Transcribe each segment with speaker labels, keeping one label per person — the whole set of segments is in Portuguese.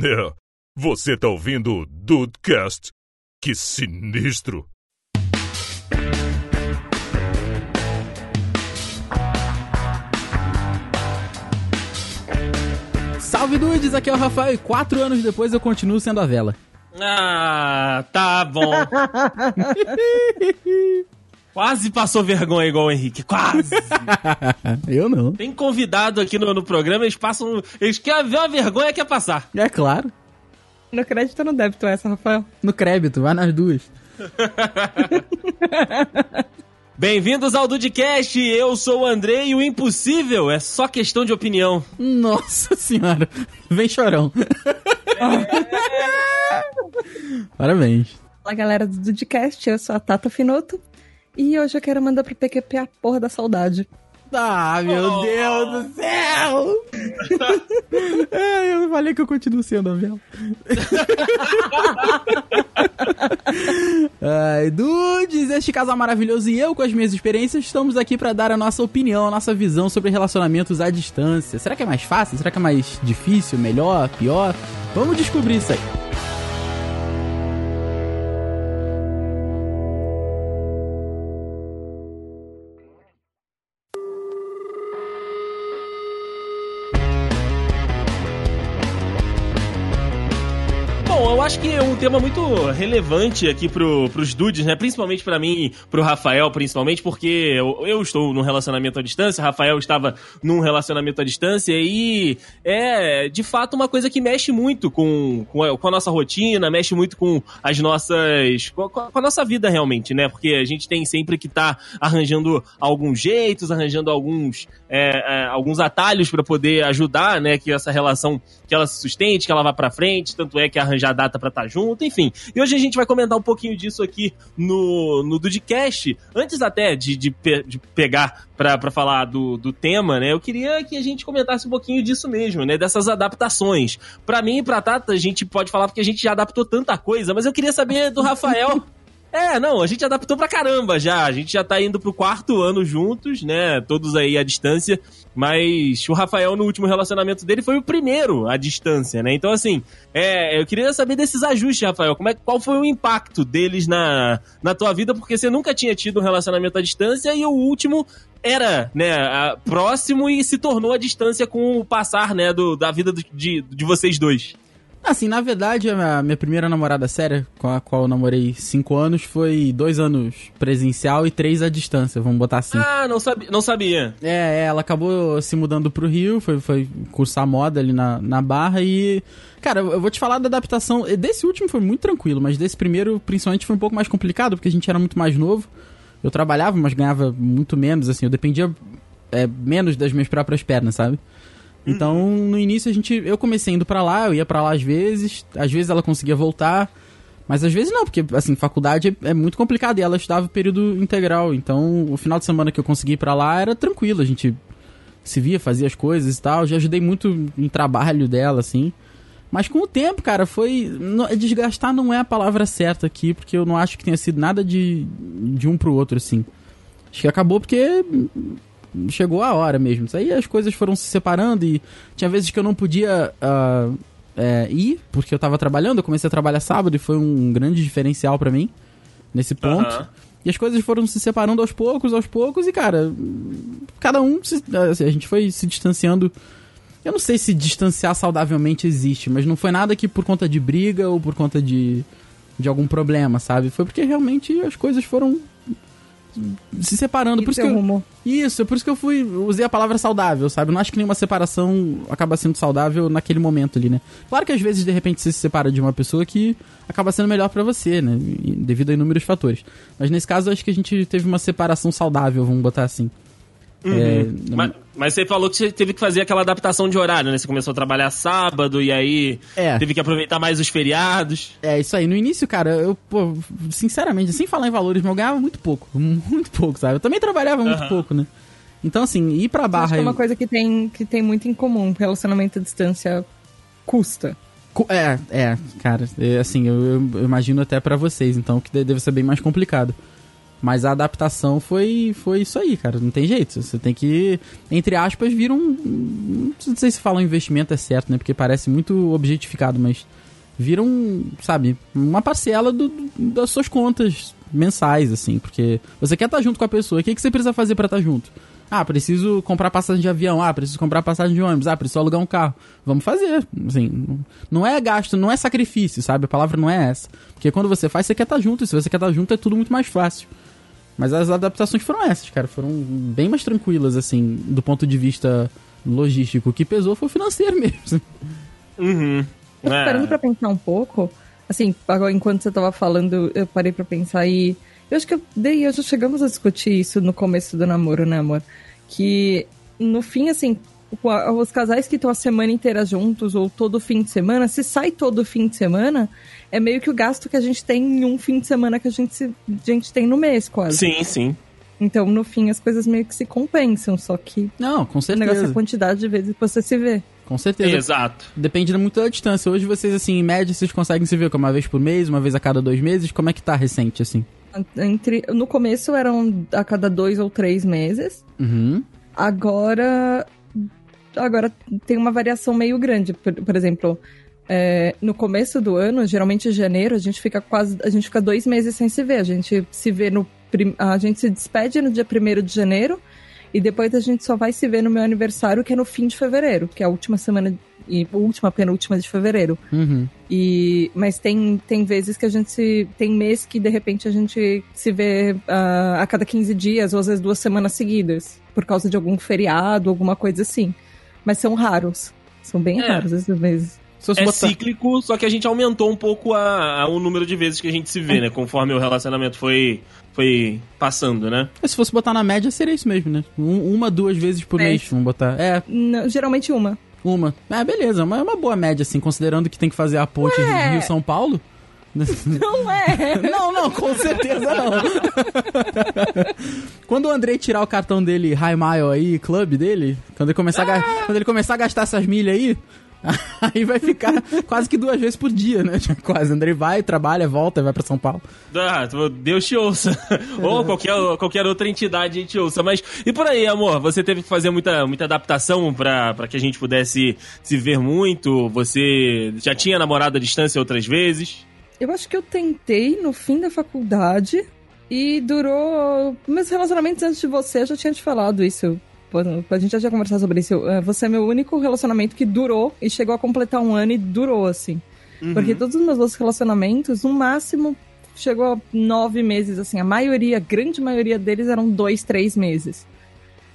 Speaker 1: É, você tá ouvindo o Dudecast? Que sinistro!
Speaker 2: Salve dudes, aqui é o Rafael e quatro anos depois eu continuo sendo a vela.
Speaker 3: Ah, tá bom. Quase passou vergonha igual o Henrique, quase.
Speaker 2: eu não.
Speaker 3: Tem convidado aqui no, no programa, eles passam. Eles querem ver uma vergonha quer passar.
Speaker 2: É claro.
Speaker 4: No crédito ou no débito essa, Rafael?
Speaker 2: No crédito, vai nas duas.
Speaker 3: Bem-vindos ao Dudcast, eu sou o André e o impossível é só questão de opinião.
Speaker 2: Nossa senhora, vem chorão. Parabéns.
Speaker 4: Fala galera do Dudcast, eu sou a Tata Finoto e hoje eu quero mandar pro PQP a porra da saudade.
Speaker 2: Ah, meu oh. Deus do céu! é, eu falei que eu continuo sendo a Vel. Ai, dudes, este casal maravilhoso e eu, com as minhas experiências, estamos aqui para dar a nossa opinião, a nossa visão sobre relacionamentos à distância. Será que é mais fácil? Será que é mais difícil? Melhor? Pior? Vamos descobrir isso aí.
Speaker 3: Tema muito relevante aqui pro, pros dudes, né? Principalmente para mim, pro Rafael, principalmente, porque eu, eu, estou num relacionamento à distância, Rafael estava num relacionamento à distância e é de fato uma coisa que mexe muito com, com, a, com a nossa rotina, mexe muito com as nossas. Com a, com a, nossa vida realmente, né? Porque a gente tem sempre que estar tá arranjando alguns jeitos, arranjando alguns, é, é, alguns atalhos para poder ajudar, né? Que essa relação que ela se sustente, que ela vá para frente, tanto é que arranjar data para estar tá junto, enfim. E hoje a gente vai comentar um pouquinho disso aqui no, no Dudcast. Antes até de, de, de pegar para falar do, do tema, né? Eu queria que a gente comentasse um pouquinho disso mesmo, né? Dessas adaptações. Para mim e pra Tata, a gente pode falar porque a gente já adaptou tanta coisa, mas eu queria saber do Rafael. É, não, a gente adaptou pra caramba já. A gente já tá indo pro quarto ano juntos, né? Todos aí à distância. Mas o Rafael, no último relacionamento dele, foi o primeiro à distância, né? Então, assim, é, eu queria saber desses ajustes, Rafael. Como é, qual foi o impacto deles na, na tua vida? Porque você nunca tinha tido um relacionamento à distância e o último era, né, próximo e se tornou à distância com o passar, né, do, da vida de, de vocês dois.
Speaker 2: Assim, na verdade, a minha primeira namorada séria, com a qual eu namorei cinco anos, foi dois anos presencial e três à distância, vamos botar assim.
Speaker 3: Ah, não, sabi não sabia.
Speaker 2: É, é, ela acabou se mudando pro Rio, foi, foi cursar moda ali na, na Barra e... Cara, eu vou te falar da adaptação. Desse último foi muito tranquilo, mas desse primeiro, principalmente, foi um pouco mais complicado, porque a gente era muito mais novo. Eu trabalhava, mas ganhava muito menos, assim, eu dependia é, menos das minhas próprias pernas, sabe? Então, no início a gente, eu comecei indo para lá, eu ia para lá às vezes, às vezes ela conseguia voltar, mas às vezes não, porque assim, faculdade é, é muito complicado e ela estudava período integral, então o final de semana que eu consegui ir para lá era tranquilo, a gente se via, fazia as coisas e tal, já ajudei muito em trabalho dela assim. Mas com o tempo, cara, foi. Desgastar não é a palavra certa aqui, porque eu não acho que tenha sido nada de, de um pro outro, assim. Acho que acabou porque chegou a hora mesmo. Isso aí as coisas foram se separando e tinha vezes que eu não podia uh, é, ir, porque eu tava trabalhando. Eu comecei a trabalhar sábado e foi um grande diferencial para mim nesse ponto. Uhum. E as coisas foram se separando aos poucos, aos poucos, e cara, cada um. Se, assim, a gente foi se distanciando. Eu não sei se distanciar saudavelmente existe, mas não foi nada que por conta de briga ou por conta de, de algum problema, sabe? Foi porque realmente as coisas foram se separando. por isso que eu, isso, por isso que eu fui usei a palavra saudável, sabe? Eu não acho que nenhuma separação acaba sendo saudável naquele momento ali, né? Claro que às vezes de repente você se separa de uma pessoa que acaba sendo melhor para você, né? Devido a inúmeros fatores. Mas nesse caso eu acho que a gente teve uma separação saudável, vamos botar assim.
Speaker 3: Uhum. É, mas, mas, você falou que você teve que fazer aquela adaptação de horário, né? Você começou a trabalhar sábado e aí é. teve que aproveitar mais os feriados.
Speaker 2: É, isso aí. No início, cara, eu, pô, sinceramente, sem falar em valores, eu ganhava muito pouco. Muito pouco, sabe? Eu também trabalhava muito uhum. pouco, né? Então, assim, ir pra barra. Acho
Speaker 4: que é uma coisa que tem, que tem muito em comum. Relacionamento à distância custa.
Speaker 2: É, é, cara. É, assim, eu, eu imagino até para vocês, então, que deve ser bem mais complicado. Mas a adaptação foi, foi isso aí, cara. Não tem jeito. Você tem que, entre aspas, vir um. Não sei se falar um investimento é certo, né? Porque parece muito objetificado, mas vira um, sabe, uma parcela do, das suas contas mensais, assim. Porque você quer estar junto com a pessoa. O que, que você precisa fazer para estar junto? Ah, preciso comprar passagem de avião. Ah, preciso comprar passagem de ônibus. Ah, preciso alugar um carro. Vamos fazer. Assim, não é gasto, não é sacrifício, sabe? A palavra não é essa. Porque quando você faz, você quer estar junto. E se você quer estar junto, é tudo muito mais fácil. Mas as adaptações foram essas, cara. Foram bem mais tranquilas, assim, do ponto de vista logístico. O que pesou foi o financeiro mesmo.
Speaker 3: Uhum.
Speaker 4: Eu
Speaker 3: É.
Speaker 4: parando pra pensar um pouco, assim, agora enquanto você tava falando, eu parei pra pensar e. Eu acho que eu dei, eu já chegamos a discutir isso no começo do namoro, né, amor? Que no fim, assim, os casais que estão a semana inteira juntos, ou todo fim de semana, se sai todo fim de semana, é meio que o gasto que a gente tem em um fim de semana que a gente, se- a gente tem no mês, quase.
Speaker 3: Sim, sim.
Speaker 4: Então, no fim, as coisas meio que se compensam, só que
Speaker 2: Não, com
Speaker 4: o negócio é
Speaker 2: certeza.
Speaker 4: a quantidade de vezes que você se vê.
Speaker 2: Com certeza.
Speaker 3: Exato.
Speaker 2: Depende muito da distância. Hoje vocês, assim, em média, vocês conseguem se ver uma vez por mês, uma vez a cada dois meses. Como é que tá recente, assim?
Speaker 4: Entre, no começo eram a cada dois ou três meses.
Speaker 2: Uhum.
Speaker 4: Agora. Agora tem uma variação meio grande. Por, por exemplo, é, no começo do ano, geralmente em janeiro, a gente fica quase. A gente fica dois meses sem se ver. A gente se vê no. prim- A gente se despede no dia 1 de janeiro. E depois a gente só vai se ver no meu aniversário, que é no fim de fevereiro, que é a última semana. E última, penúltima de fevereiro.
Speaker 2: Uhum.
Speaker 4: E, mas tem, tem vezes que a gente se. Tem mês que de repente a gente se vê ah, a cada 15 dias, ou às vezes duas semanas seguidas, por causa de algum feriado, alguma coisa assim. Mas são raros. São bem
Speaker 3: É.
Speaker 4: raros esses meses.
Speaker 3: É
Speaker 2: botar...
Speaker 3: cíclico, só que a gente aumentou um pouco a, a- o número de vezes que a gente se vê, né? Conforme o relacionamento foi, foi passando, né?
Speaker 2: Se fosse botar na média, seria isso mesmo, né? Um- uma, duas vezes por
Speaker 4: É.
Speaker 2: mês, vamos botar. É,
Speaker 4: Não, geralmente uma.
Speaker 2: uma. É, beleza, mas é uma boa média, assim, considerando que tem que fazer a ponte
Speaker 4: Ué.
Speaker 2: Rio-São Paulo.
Speaker 4: Não é!
Speaker 2: Não, não, com certeza não. quando o Andrei tirar o cartão dele, High Mile aí, club dele, quando ele começar, a, ga- quando ele começar a gastar essas milhas aí, aí vai ficar quase que duas vezes por dia, né? Quase. Andrei vai, trabalha, volta, vai pra São Paulo.
Speaker 3: Ah, Deus te ouça. Ou qualquer, qualquer outra entidade te ouça. Mas e por aí, amor? Você teve que fazer muita, muita adaptação pra, pra que a gente pudesse se ver muito? Você já tinha namorado à distância outras vezes?
Speaker 4: Eu acho que eu tentei no fim da faculdade e durou. Meus relacionamentos antes de você, eu já tinha te falado isso. A gente já tinha conversado sobre isso. Eh, Você é meu único relacionamento que durou e chegou a completar um ano e durou, assim. Porque todos os meus outros relacionamentos, no máximo, chegou a nove meses, assim. A maioria, a grande maioria deles eram dois, três meses.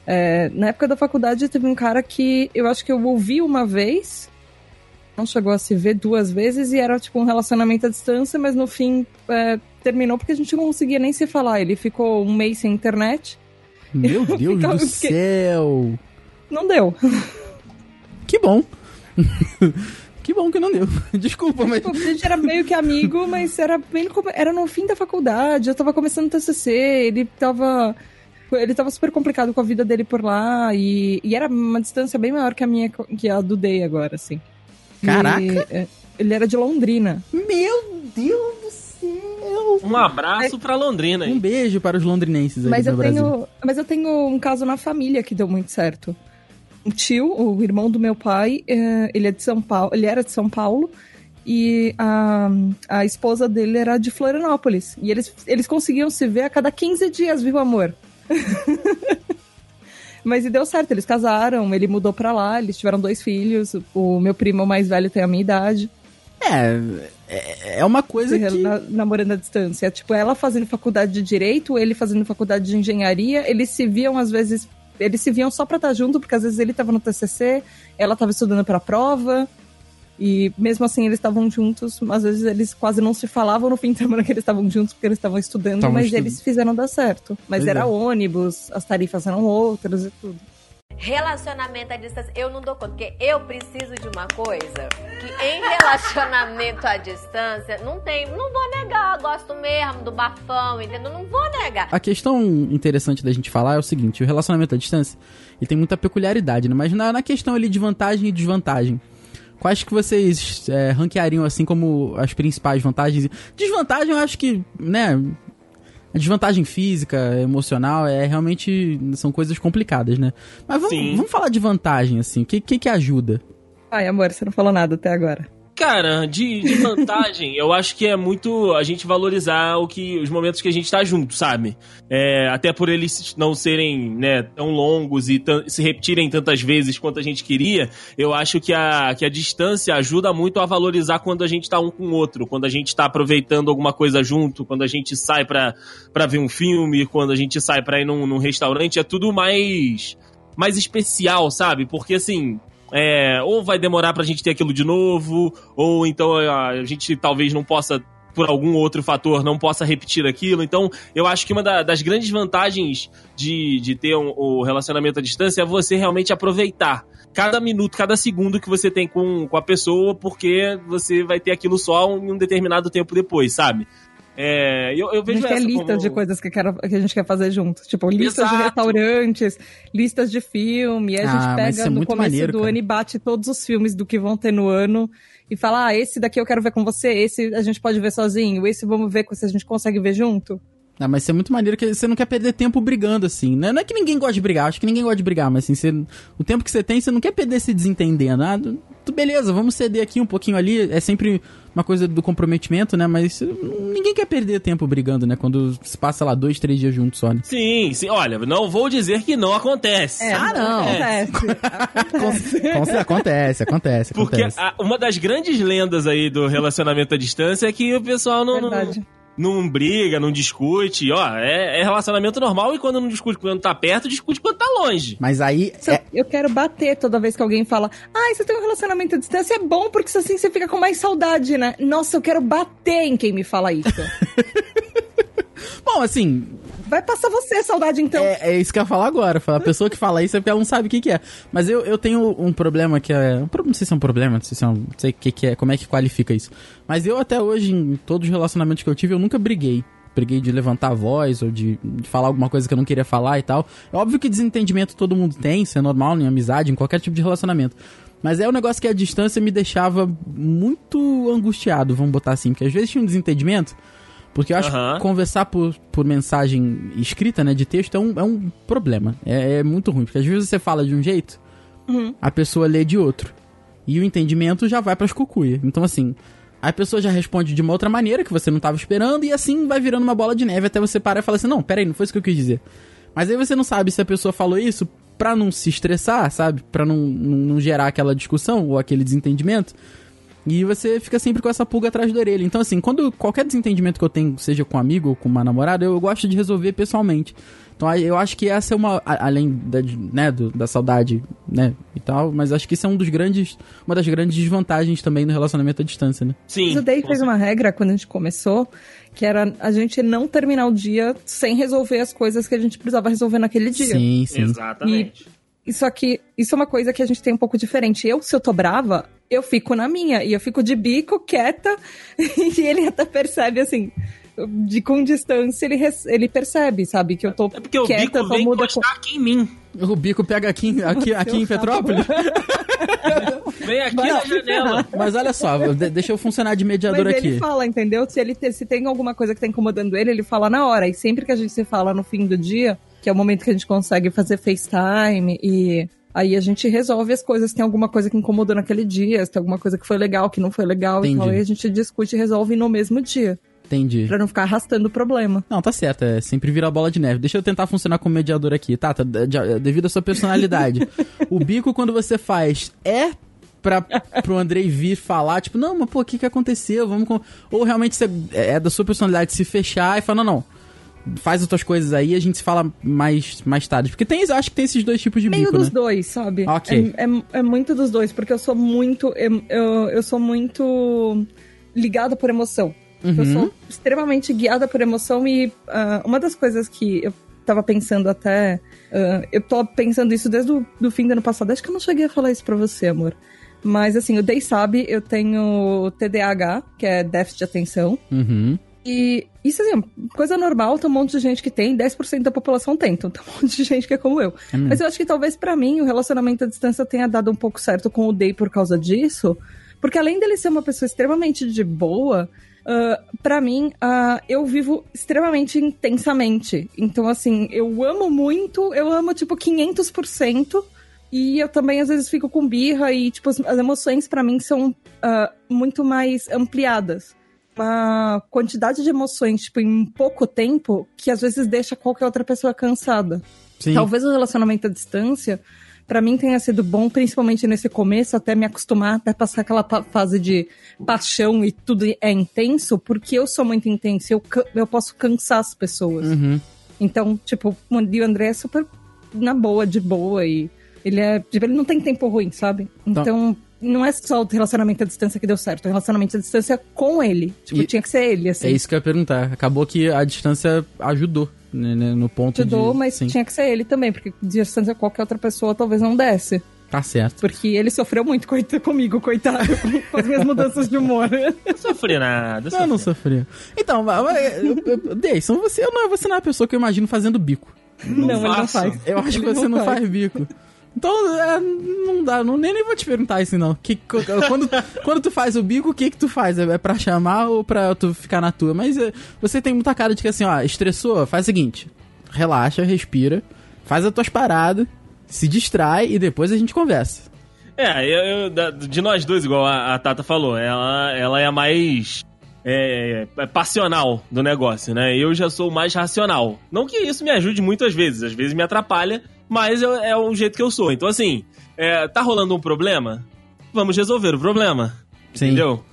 Speaker 4: É, na época da faculdade, teve um cara que eu acho que eu ouvi uma vez, não chegou a se ver duas vezes, e era tipo um relacionamento à distância, mas no fim é, terminou porque a gente não conseguia nem se falar. Ele ficou um mês sem internet.
Speaker 2: Meu Deus do céu!
Speaker 4: Não deu.
Speaker 2: Que bom! que bom que não deu. Desculpa, mas.
Speaker 4: A gente era meio que amigo, mas era bem era no fim da faculdade, eu tava começando o TCC, ele tava ele tava super complicado com a vida dele por lá e, e era uma distância bem maior que a minha que a do Day agora, assim. E,
Speaker 2: Caraca.
Speaker 4: é, ele era de Londrina.
Speaker 2: Meu Deus do céu!
Speaker 3: Um abraço pra Londrina
Speaker 2: Um beijo para os londrinenses aí
Speaker 4: Mas
Speaker 2: no
Speaker 4: eu
Speaker 2: Brasil.
Speaker 4: tenho, mas eu tenho um caso na família que deu muito certo. Um tio, o irmão do meu pai, eh, ele é de São Paulo, ele era de São Paulo e a, a esposa dele era de Florianópolis. E eles, eles conseguiam se ver a cada 15 dias, viu, amor? Mas e deu certo, eles casaram, ele mudou pra lá, eles tiveram dois filhos, o meu primo mais velho tem a minha idade.
Speaker 2: É, é, é uma coisa que...
Speaker 4: na- namorando à distância. Tipo, ela fazendo faculdade de direito, ele fazendo faculdade de engenharia, eles se viam às vezes. Eles se viam só pra estar junto, porque às vezes ele tava no TCC, ela tava estudando pra prova. E mesmo assim eles estavam juntos, às vezes eles quase não se falavam no fim de semana que eles estavam juntos porque eles estavam estudando, mas eles fizeram dar certo. Mas
Speaker 2: Pois
Speaker 4: era
Speaker 2: é.
Speaker 4: ônibus, as tarifas eram outras e tudo.
Speaker 5: Relacionamento à distância, eu não dou conta, porque eu preciso de uma coisa que em relacionamento à distância não tem, não vou negar, gosto mesmo do bafão, entendeu? Não vou negar.
Speaker 2: A questão interessante da gente falar é o seguinte, o relacionamento à distância, ele tem muita peculiaridade, né? Mas na, na questão ali de vantagem e desvantagem, quais que vocês é, ranqueariam assim como as principais vantagens? Desvantagem eu acho que, né... A desvantagem física, emocional, é realmente. São coisas complicadas, né? Mas vamos, vamos falar de vantagem, assim. O que, que, que ajuda?
Speaker 4: Ai, amor, você não falou nada até agora.
Speaker 3: Cara, de, de vantagem, eu acho que é muito a gente valorizar o que, os momentos que a gente tá junto, sabe? É, até por eles não serem né, tão longos e se repetirem tantas vezes quanto a gente queria, eu acho que a, que a distância ajuda muito a valorizar quando a gente tá um com o outro, quando a gente tá aproveitando alguma coisa junto, quando a gente sai pra ver um filme, quando a gente sai pra ir num, num restaurante, é tudo mais, mais especial, sabe? Porque assim, é, ou vai demorar pra gente ter aquilo de novo, ou então a, a gente talvez não possa, por algum outro fator, não possa repetir aquilo. Então, eu acho que uma da- das grandes vantagens de, de ter um, o relacionamento à distância é você realmente aproveitar cada minuto, cada segundo que você tem com, com a pessoa, porque você vai ter aquilo só em um determinado tempo depois, sabe? É, eu, eu
Speaker 4: A
Speaker 3: vejo
Speaker 4: gente tem
Speaker 3: essa
Speaker 4: listas
Speaker 3: como-
Speaker 4: de coisas que, quero- que a gente quer fazer junto. Tipo, listas de
Speaker 3: Exato.
Speaker 4: restaurantes, listas de filme. Aí a
Speaker 2: Ah,
Speaker 4: gente
Speaker 2: mas isso é
Speaker 4: pega no
Speaker 2: muito
Speaker 4: começo
Speaker 2: maneiro,
Speaker 4: do
Speaker 2: cara.
Speaker 4: ano e bate todos os filmes do que vão ter no ano. E fala, ah, esse daqui eu quero ver com você, esse a gente pode ver sozinho, esse vamos ver se a gente consegue ver junto.
Speaker 2: Ah, mas isso é muito maneiro que você não quer perder tempo brigando, assim. Né? Não é que ninguém gosta de brigar, acho que ninguém gosta de brigar, mas assim, você, o tempo que você tem, você não quer perder se desentendendo. Ah, beleza, vamos ceder aqui um pouquinho ali. É sempre uma coisa do comprometimento, né? Mas ninguém quer perder tempo brigando, né? Quando se passa lá dois, três dias juntos só, né?
Speaker 3: Sim, sim. Olha, não vou dizer que não acontece.
Speaker 2: Ah, não.
Speaker 4: Acontece.
Speaker 2: Com- acontece, acontece,
Speaker 3: Porque
Speaker 2: acontece.
Speaker 3: a- uma das grandes lendas aí do relacionamento à distância é que o pessoal não,
Speaker 4: Verdade.
Speaker 3: não briga, não discute. Ó, é, é relacionamento normal e quando não discute quando tá perto, discute quando tá longe.
Speaker 2: Mas aí, é,
Speaker 4: Eu quero bater toda vez que alguém fala, ai, você tem um relacionamento à distância, é bom porque assim você fica com mais saudade, né? Nossa, eu quero bater em quem me fala isso.
Speaker 2: bom, assim,
Speaker 4: Vai passar você saudade então.
Speaker 2: É, é isso que eu ia falar agora. A pessoa que fala isso é porque ela não sabe o que, que é. Mas eu, eu tenho um problema que é. Não sei se é um problema, não sei, se é um, não sei o que, que é, como é que qualifica isso. Mas eu até hoje, em todos os relacionamentos que eu tive, eu nunca briguei. Briguei de levantar a voz ou de, de falar alguma coisa que eu não queria falar e tal. É óbvio que desentendimento todo mundo tem, isso é normal em amizade, em qualquer tipo de relacionamento. Mas é um negócio que a distância me deixava muito angustiado, vamos botar assim. Porque às vezes tinha um desentendimento. Porque eu acho que conversar por, por mensagem escrita, né, de texto, é um, é um problema. É, é muito ruim. Porque às vezes você fala de um jeito, a pessoa lê de outro. E o entendimento já vai pras cucuia. Então, assim, a pessoa já responde de uma outra maneira que você não tava esperando, e assim vai virando uma bola de neve até você parar e falar assim: não, peraí, não foi isso que eu quis dizer. Mas aí você não sabe se a pessoa falou isso pra não se estressar, sabe? Pra não, não, não gerar aquela discussão ou aquele desentendimento. E você fica sempre com essa pulga atrás da orelha. Então, assim, quando qualquer desentendimento que eu tenho, seja com um amigo ou com uma namorada, eu gosto de resolver pessoalmente. Então, eu acho que essa é uma. Além da, né, do- da saudade, né, e tal, mas acho que isso é um dos grandes. Uma das grandes desvantagens também no relacionamento à distância, né?
Speaker 3: Sim.
Speaker 4: Mas o Day fez uma regra quando a gente começou, que era a gente não terminar o dia sem resolver as coisas que a gente precisava resolver naquele dia.
Speaker 2: Sim, sim.
Speaker 3: Exatamente.
Speaker 4: Isso aqui, isso é uma coisa que a gente tem um pouco diferente. Eu, se eu tô brava, eu fico na minha. E eu fico de bico, quieta. E ele até percebe, assim, de com distância, ele, ele percebe, sabe? Que eu tô
Speaker 3: É porque o
Speaker 4: quieta,
Speaker 3: bico vem
Speaker 4: muda.
Speaker 3: encostar aqui em mim.
Speaker 2: O bico pega aqui, em- aqui, aqui em Petrópolis.
Speaker 3: Vem aqui na janela.
Speaker 2: Mas olha só, de- deixa eu funcionar de
Speaker 4: Mas
Speaker 2: mediador
Speaker 4: ele
Speaker 2: aqui.
Speaker 4: fala, entendeu? Se ele se tem alguma coisa que tá incomodando ele, ele fala na hora. E sempre que a gente se fala no fim do dia, que é o momento que a gente consegue fazer FaceTime e aí a gente resolve as coisas. Se tem alguma coisa que incomodou naquele dia, se tem alguma coisa que foi legal, que não foi legal e tal. Aí a gente discute e resolve no mesmo dia.
Speaker 2: Entendi.
Speaker 4: Pra não ficar arrastando o problema.
Speaker 2: Não, tá certo, é sempre vira bola de neve. Deixa eu tentar funcionar como mediador aqui, tá? tá de- devido à sua personalidade. o bico, quando você faz, é pra, pro Andrei vir falar, tipo, não, mas pô, o que que aconteceu? Vamos com... Ou realmente você, é da sua personalidade se fechar e falar, não, não, faz as tuas coisas aí e a gente se fala mais, mais tarde. Porque tem, acho que tem esses dois tipos de
Speaker 4: Meio
Speaker 2: bico,
Speaker 4: dos
Speaker 2: né?
Speaker 4: dois, sabe?
Speaker 2: Ok.
Speaker 4: É, é, é muito dos dois, porque eu sou muito. Eu, eu, sou muito ligada por emoção.
Speaker 2: Uhum.
Speaker 4: Eu sou extremamente guiada por emoção e ah, uma das coisas que eu tava pensando até. ah, eu tô pensando isso desde o do fim do ano passado. Acho que eu não cheguei a falar isso pra você, amor. Mas assim, o Day sabe, eu tenho TDAH, que é déficit de atenção.
Speaker 2: Uhum.
Speaker 4: E isso assim, coisa normal, tem um monte de gente que tem, 10% da população tem, então tem um monte de gente que é como eu.
Speaker 2: É.
Speaker 4: Mas eu acho que talvez pra mim o relacionamento à distância tenha dado um pouco certo com o Day por causa disso, Porque além dele ser uma pessoa extremamente de boa, uh, para mim, uh, eu vivo extremamente intensamente. Então, assim, eu amo muito, eu amo, tipo, 500%. E eu também, às vezes, fico com birra e, tipo, as, as emoções para mim são uh, muito mais ampliadas. Uma quantidade de emoções, tipo, em pouco tempo, que às vezes deixa qualquer outra pessoa cansada.
Speaker 2: Sim.
Speaker 4: Talvez o relacionamento à distância, para mim, tenha sido bom, principalmente nesse começo, até me acostumar, até passar aquela fase de paixão e tudo é intenso, porque eu sou muito intenso, eu, eu posso cansar as pessoas.
Speaker 2: Uhum.
Speaker 4: Então, tipo, o André é super na boa, de boa, e ele é. Tipo, ele não tem tempo ruim, sabe? Então. Não é só o relacionamento à distância que deu certo, o relacionamento à distância com ele. Tipo,
Speaker 2: E-
Speaker 4: tinha que ser ele, assim.
Speaker 2: É isso que eu ia perguntar. Acabou que a distância ajudou, né, né, no ponto
Speaker 4: Ajudou,
Speaker 2: de...
Speaker 4: mas
Speaker 2: Sim,
Speaker 4: tinha que ser ele também, porque distância qualquer outra pessoa talvez não desse.
Speaker 2: tá certo.
Speaker 4: Porque ele sofreu muito coita- comigo, coitado, com as minhas mudanças de humor.
Speaker 3: Não sofri nada.
Speaker 2: Eu não sofri. Então, Deison, você, eu não, você não é a pessoa que eu imagino fazendo bico.
Speaker 4: Não, ele não faz.
Speaker 2: Eu acho que você não faz bico. Então, é, não dá, não, nem, nem vou te perguntar isso, não. Que, quando, quando tu faz o bico, o que que tu faz? É pra chamar ou pra tu ficar na tua? Mas é, você tem muita cara de que assim, ó, estressou, faz o seguinte, relaxa, respira, faz as tuas paradas, se distrai e depois a gente conversa.
Speaker 3: É, eu, eu- de nós dois, igual a, a Tata falou, ela, ela é a mais é, é, passional do negócio, né? Eu já sou mais racional. Não que isso me ajude muito às vezes, às vezes me atrapalha, mas eu- é o jeito que eu sou. Então, assim, é, tá rolando um problema? Vamos resolver o problema.
Speaker 2: Sim.
Speaker 3: Entendeu?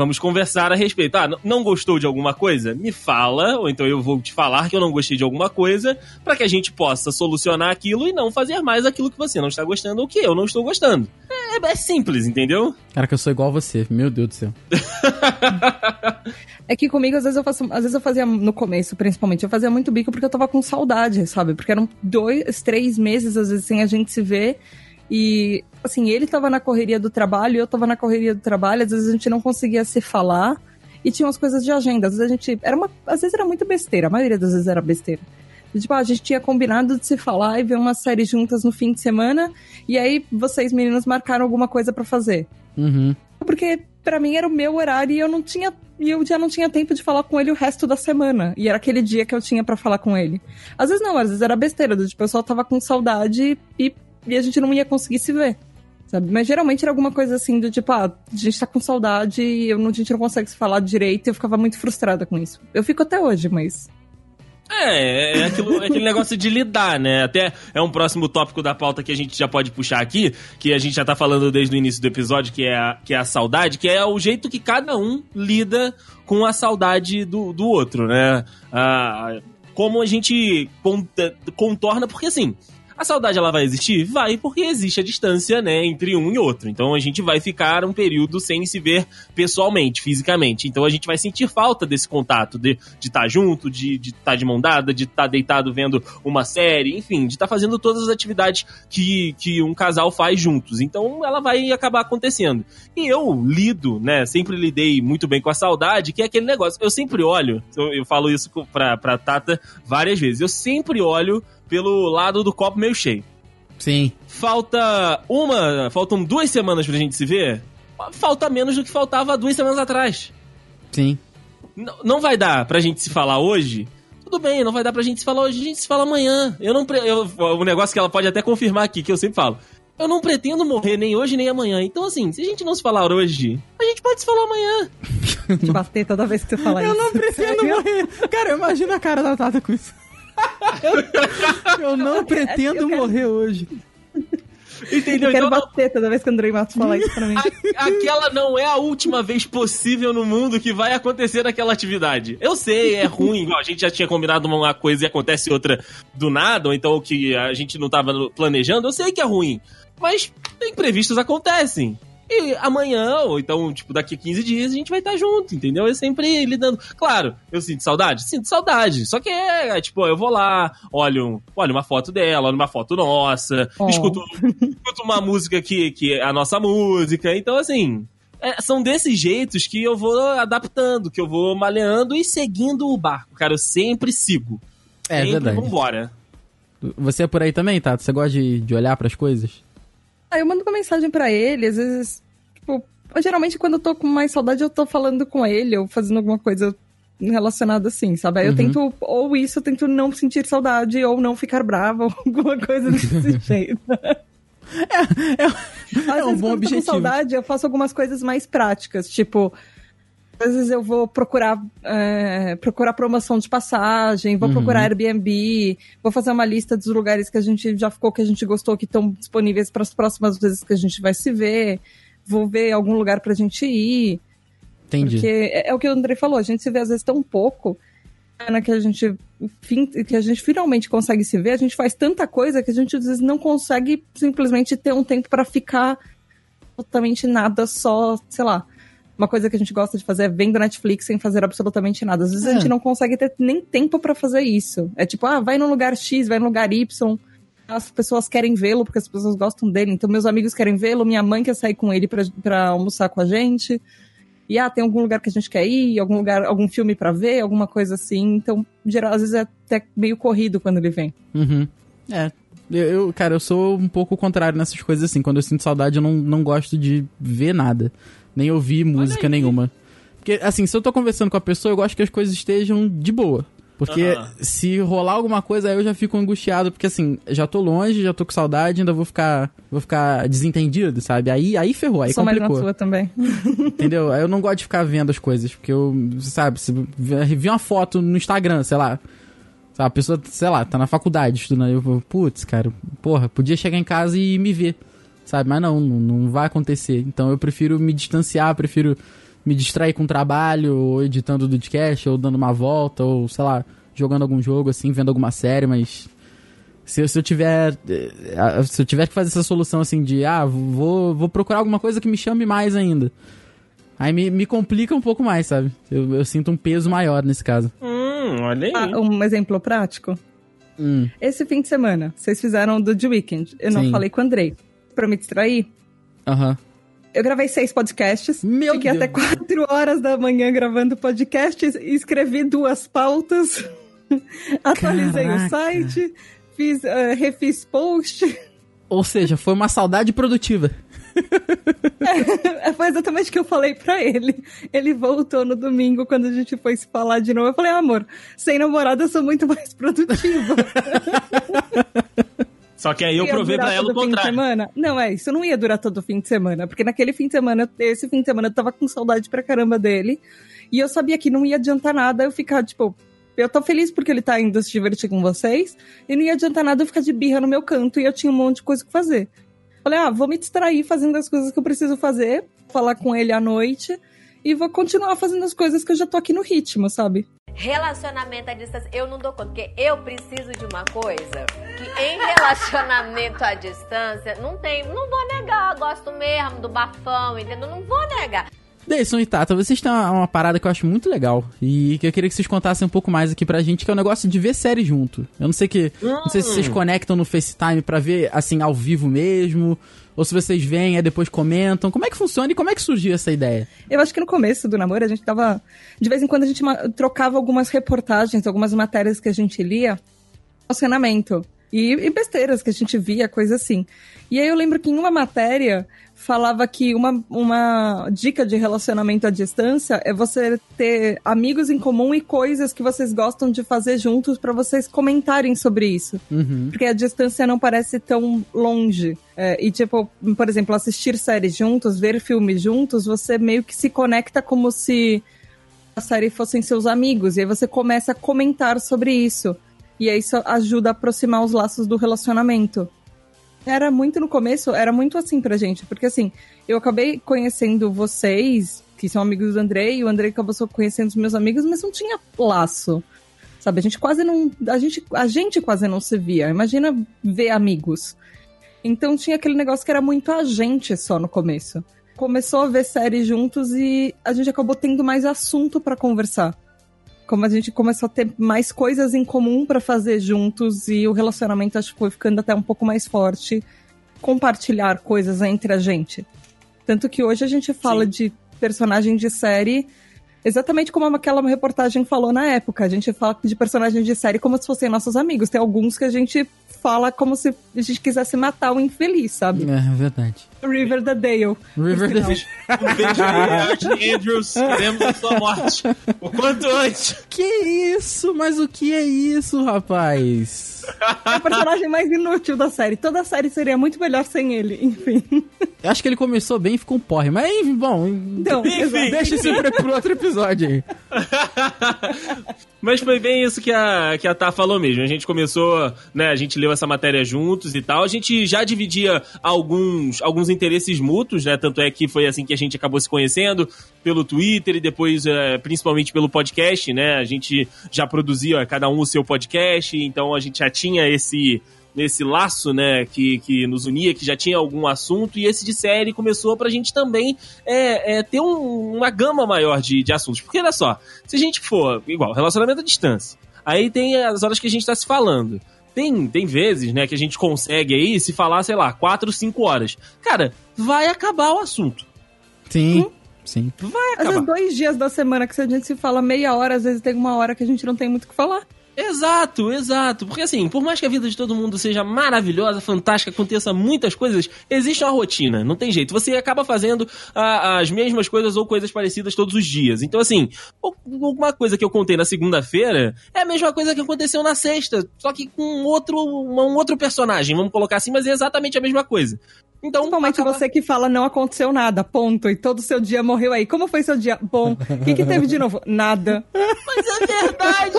Speaker 3: Vamos conversar a respeito. Ah, não gostou de alguma coisa? Me fala, ou então eu vou te falar que eu não gostei de alguma coisa, pra que a gente possa solucionar aquilo e não fazer mais aquilo que você não está gostando ou que eu não estou gostando. É, é simples, entendeu?
Speaker 2: Cara, que eu sou igual a você, meu Deus do céu.
Speaker 4: É que comigo, às vezes, eu faço. Às vezes eu fazia, no começo, principalmente, eu fazia muito bico porque eu tava com saudade, sabe? Porque eram dois, três meses, às vezes, sem a gente se ver. E, assim, ele tava na correria do trabalho, eu tava na correria do trabalho, às vezes a gente não conseguia se falar. E tinha umas coisas de agenda. Às vezes a gente. Era uma, às vezes era muito besteira, a maioria das vezes era besteira. Tipo, a gente tinha combinado de se falar e ver uma série juntas no fim de semana. E aí vocês, meninos, marcaram alguma coisa pra fazer.
Speaker 2: Uhum.
Speaker 4: Porque pra mim era o meu horário e eu não tinha. E eu já não tinha tempo de falar com ele o resto da semana. E era aquele dia que eu tinha pra falar com ele. Às vezes não, às vezes era besteira, do tipo, eu só tava com saudade e, e a gente não ia conseguir se ver. Sabe? Mas geralmente era alguma coisa assim do tipo, ah, a gente tá com saudade e eu não- a gente não consegue se falar direito e eu ficava muito frustrada com isso. Eu fico até hoje, mas.
Speaker 3: É, é, aquilo- é aquele negócio de lidar, né? Até é um próximo tópico da pauta que a gente já pode puxar aqui, que a gente já tá falando desde o início do episódio, que é a, que é a saudade, que é o jeito que cada um lida com a saudade do, do outro, né? Ah, como a gente contorna, porque assim. A saudade ela vai existir? Vai, porque existe a distância, né, entre um e outro. Então a gente vai ficar um período sem se ver pessoalmente, fisicamente. Então a gente vai sentir falta desse contato, de estar junto, de estar de mão dada, de estar deitado vendo uma série, enfim, de estar fazendo todas as atividades que, que um casal faz juntos. Então ela vai acabar acontecendo. E eu lido, né, sempre lidei muito bem com a saudade, que é aquele negócio. Eu sempre olho, eu, eu falo isso pra, pra Tata várias vezes, eu sempre olho pelo lado do copo meio cheio.
Speaker 2: Sim.
Speaker 3: Falta uma. Faltam duas semanas pra gente se ver. Falta menos do que faltava duas semanas atrás.
Speaker 2: Sim.
Speaker 3: N- não vai dar pra gente se falar hoje? Tudo bem, não vai dar pra gente se falar hoje, a gente se fala amanhã. Eu não. Eu... O negócio que ela pode até confirmar aqui, que eu sempre falo. Eu não pretendo morrer nem hoje nem amanhã. Então, assim, se a gente não se falar hoje, a gente pode se falar amanhã.
Speaker 4: De bater toda vez que você fala
Speaker 2: Eu
Speaker 4: isso.
Speaker 2: não pretendo
Speaker 4: Sério?
Speaker 2: morrer. Cara, imagina a cara da Tata com isso. Eu não pretendo
Speaker 4: eu quero-
Speaker 2: morrer hoje.
Speaker 3: Entendeu?
Speaker 4: Eu quero
Speaker 3: Então, não-
Speaker 4: bater toda vez que o Andrei Matos fala isso pra mim.
Speaker 3: A- aquela não é a última vez possível no mundo que vai acontecer aquela atividade. Eu sei, é ruim, a gente já tinha combinado uma coisa e acontece outra do nada, ou então que a gente não tava planejando, eu sei que é ruim. Mas imprevistos acontecem. E amanhã, ou então, tipo, daqui a 15 dias, a gente vai estar junto, entendeu? Eu sempre lidando. Claro, eu sinto saudade? Sinto saudade. Só que é, é, tipo, eu vou lá, olho, olho uma foto dela, olho uma foto nossa,
Speaker 4: Oh.
Speaker 3: escuto, escuto uma música que, que é a nossa música. Então, assim, é, são desses jeitos que eu vou adaptando, que eu vou maleando e seguindo o barco. Cara, eu sempre sigo.
Speaker 2: É
Speaker 3: sempre
Speaker 2: verdade.
Speaker 3: Vambora.
Speaker 2: Você é por aí também, Tata? Você gosta de, de olhar pras coisas?
Speaker 4: Aí eu mando uma mensagem pra ele, às vezes, tipo, Geralmente, quando eu tô com mais saudade, eu tô falando com ele ou fazendo alguma coisa relacionada assim, sabe? Aí eu
Speaker 2: Uhum.
Speaker 4: tento, ou isso, eu tento não sentir saudade, ou não ficar brava, ou alguma coisa desse jeito.
Speaker 2: É,
Speaker 4: Às
Speaker 2: é um
Speaker 4: vezes,
Speaker 2: bom
Speaker 4: quando eu tô com
Speaker 2: objetivo.
Speaker 4: saudade, eu faço algumas coisas mais práticas, tipo. Às vezes eu vou procurar, é, procurar promoção de passagem, vou
Speaker 2: Uhum.
Speaker 4: procurar Airbnb, vou fazer uma lista dos lugares que a gente já ficou, que a gente gostou, que estão disponíveis para as próximas vezes que a gente vai se ver. Vou ver algum lugar pra gente ir.
Speaker 2: Entendi.
Speaker 4: Porque é, é o que o André falou, a gente se vê às vezes tão pouco, na que a gente que a gente finalmente consegue se ver, a gente faz tanta coisa que a gente às vezes não consegue simplesmente ter um tempo pra ficar absolutamente nada só, sei lá. Uma coisa que a gente gosta de fazer é vendo Netflix sem fazer absolutamente nada. Às vezes a
Speaker 2: É.
Speaker 4: gente não consegue ter nem tempo pra fazer isso. É tipo, ah, vai no lugar X, vai no lugar Y. As pessoas querem vê-lo porque as pessoas gostam dele. Então, meus amigos querem vê-lo, minha mãe quer sair com ele pra, pra almoçar com a gente. E ah, tem algum lugar que a gente quer ir, algum lugar, algum filme pra ver, alguma coisa assim. Então, geral, às vezes é até meio corrido quando ele vem.
Speaker 2: Uhum. É. Eu, cara, eu sou um pouco o contrário nessas coisas assim. Quando eu sinto saudade, eu não, não gosto de ver nada. Nem ouvir música nenhuma. Porque, assim, se eu tô conversando com a pessoa, eu gosto que as coisas estejam de boa. Porque se rolar alguma coisa, aí eu já fico angustiado, porque assim, já tô longe, já tô com saudade, ainda vou ficar, vou ficar desentendido, sabe? Aí, aí ferrou, aí
Speaker 4: Sou mais na
Speaker 2: complicou.
Speaker 4: sua também.
Speaker 2: Entendeu? Aí eu não gosto de ficar vendo as coisas, porque eu, sabe, se vi uma foto no Instagram, sei lá. Sabe, a pessoa, sei lá, tá na faculdade estudando. Eu vou, putz, cara, porra, podia chegar em casa e me ver. Sabe? Mas não, não, não vai acontecer. Então eu prefiro me distanciar, prefiro me distrair com trabalho, ou editando o podcast, ou dando uma volta, ou sei lá, jogando algum jogo, assim, vendo alguma série, mas. Se, eu- se eu tiver. eh, Se eu tiver que fazer essa solução assim de, ah, vou, vou procurar alguma coisa que me chame mais ainda. Aí me, me complica um pouco mais, sabe? Eu, eu sinto um peso maior nesse caso.
Speaker 3: Hum, olha aí.
Speaker 4: Ah, um exemplo prático.
Speaker 2: Hum,
Speaker 4: Esse fim de semana, vocês fizeram do The Weeknd. Eu não
Speaker 2: Sim.
Speaker 4: falei com o Andrei. Pra me distrair,
Speaker 2: aham.
Speaker 4: eu gravei seis podcasts.
Speaker 2: Meu
Speaker 4: Fiquei
Speaker 2: Deus.
Speaker 4: até quatro horas da manhã gravando podcasts. Escrevi duas pautas. Atualizei o site. Fiz, eh, refiz post.
Speaker 2: Ou seja, foi uma saudade produtiva.
Speaker 4: Foi exatamente o que eu falei pra ele. Ele voltou no domingo, quando a gente foi se falar de novo. Eu falei, ah, amor, sem namorada eu sou muito mais produtiva.
Speaker 3: Só que aí eu provei pra ela o contrário.
Speaker 4: Não, é, isso não ia durar todo o fim de semana. Porque naquele fim de semana, esse fim de semana, eu tava com saudade pra caramba dele. E eu sabia que não ia adiantar nada eu ficar, tipo, eu tô feliz porque ele tá indo se divertir com vocês. E não ia adiantar nada eu ficar de birra no meu canto e eu tinha um monte de coisa que fazer. Falei, ah, vou me distrair fazendo as coisas que eu preciso fazer, falar com ele à noite. E vou continuar fazendo as coisas que eu já tô aqui no ritmo, sabe?
Speaker 5: Relacionamento à distância, eu não dou conta, porque eu preciso de uma coisa que em relacionamento à distância não tem, não vou negar, gosto mesmo do bafão, entendeu? Não vou negar.
Speaker 2: Deison e Tata, vocês têm uma, uma parada que eu acho muito legal e que eu queria que vocês contassem um pouco mais aqui pra gente, que é o negócio de ver série junto. Eu não sei que, não sei se vocês conectam no FaceTime pra ver assim ao vivo mesmo, ou se vocês vêm e depois comentam. Como é que funciona e como é que surgiu essa ideia?
Speaker 4: Eu acho que no começo do namoro a gente tava. De vez em quando a gente trocava algumas reportagens, algumas matérias que a gente lia, relacionamento. E, e besteiras que a gente via, coisa assim. E aí eu lembro que em uma matéria falava que uma, uma dica de relacionamento à distância é você ter amigos em comum e coisas que vocês gostam de fazer juntos pra vocês comentarem sobre isso.
Speaker 2: Uhum.
Speaker 4: Porque a distância não parece tão longe. É, e, tipo, por exemplo, assistir séries juntos, ver filmes juntos, você meio que se conecta como se a série fossem seus amigos. E aí você começa a comentar sobre isso. E aí isso ajuda a aproximar os laços do relacionamento. Era muito no começo, era muito assim pra gente. Porque assim, eu acabei conhecendo vocês, que são amigos do Andrei, e o Andrei acabou conhecendo os meus amigos, mas não tinha laço. Sabe, a gente quase não. A gente, a gente quase não se via. Imagina ver amigos. Então tinha aquele negócio que era muito a gente só no começo. Começou a ver série juntos e a gente acabou tendo mais assunto pra conversar. Como a gente começou a ter mais coisas em comum pra fazer juntos e o relacionamento acho que foi ficando até um pouco mais forte. Compartilhar coisas entre a gente. Tanto que hoje a gente fala
Speaker 3: Sim.
Speaker 4: de personagem de série exatamente como aquela reportagem falou na época. A gente fala de personagens de série como se fossem nossos amigos. Tem alguns que a gente fala como se a gente quisesse matar o infeliz, sabe?
Speaker 2: É verdade.
Speaker 4: River the Dale.
Speaker 2: River
Speaker 4: No final.
Speaker 2: the...
Speaker 3: Um beijo aí, Ashley Andrews. Queremos a sua morte. O quanto antes.
Speaker 2: Que isso? Mas o que é isso, rapaz?
Speaker 4: É o personagem mais inútil da série. Toda a série seria muito melhor sem ele, enfim.
Speaker 2: Eu acho que ele começou bem e ficou um porre. Mas, enfim, bom,
Speaker 4: Então,
Speaker 3: Enfim.
Speaker 2: deixa isso pra- pro outro episódio aí.
Speaker 3: Mas foi bem isso que a, que a Tá falou mesmo. A gente começou, né? A gente leu essa matéria juntos e tal. A gente já dividia alguns, alguns interesses mútuos, né? Tanto é que foi assim que a gente acabou se conhecendo pelo Twitter e depois, é, principalmente pelo podcast, né? A gente já produzia cada um o seu podcast, então a gente já tinha esse esse laço, né, que, que nos unia, que já tinha algum assunto, e esse de série começou pra gente também é, é, ter um- uma gama maior de, de assuntos. Porque olha só, se a gente for, igual, relacionamento à distância, aí tem as horas que a gente tá se falando. Tem, tem vezes, né, que a gente consegue aí se falar, sei lá, quatro, cinco horas. Cara, vai acabar o assunto.
Speaker 2: Sim, sim.
Speaker 3: Vai
Speaker 4: Às vezes
Speaker 3: acabar.
Speaker 4: dois dias da semana que a gente se fala meia hora, às vezes tem uma hora que a gente não tem muito o que falar.
Speaker 3: Exato, exato. Porque assim, por mais que a vida de todo mundo seja maravilhosa, fantástica, aconteça muitas coisas, existe uma rotina, não tem jeito. Você acaba fazendo ah, as mesmas coisas ou coisas parecidas todos os dias. Então, assim, alguma coisa que eu contei na segunda-feira é a mesma coisa que aconteceu na sexta, só que com outro, um outro personagem, vamos colocar assim, mas é exatamente a mesma coisa. Então,
Speaker 4: Principalmente
Speaker 3: acaba-
Speaker 4: você que fala não aconteceu nada, ponto. E todo o seu dia morreu aí. Como foi seu dia? Bom. O que, que teve de novo? Nada.
Speaker 3: Mas é verdade!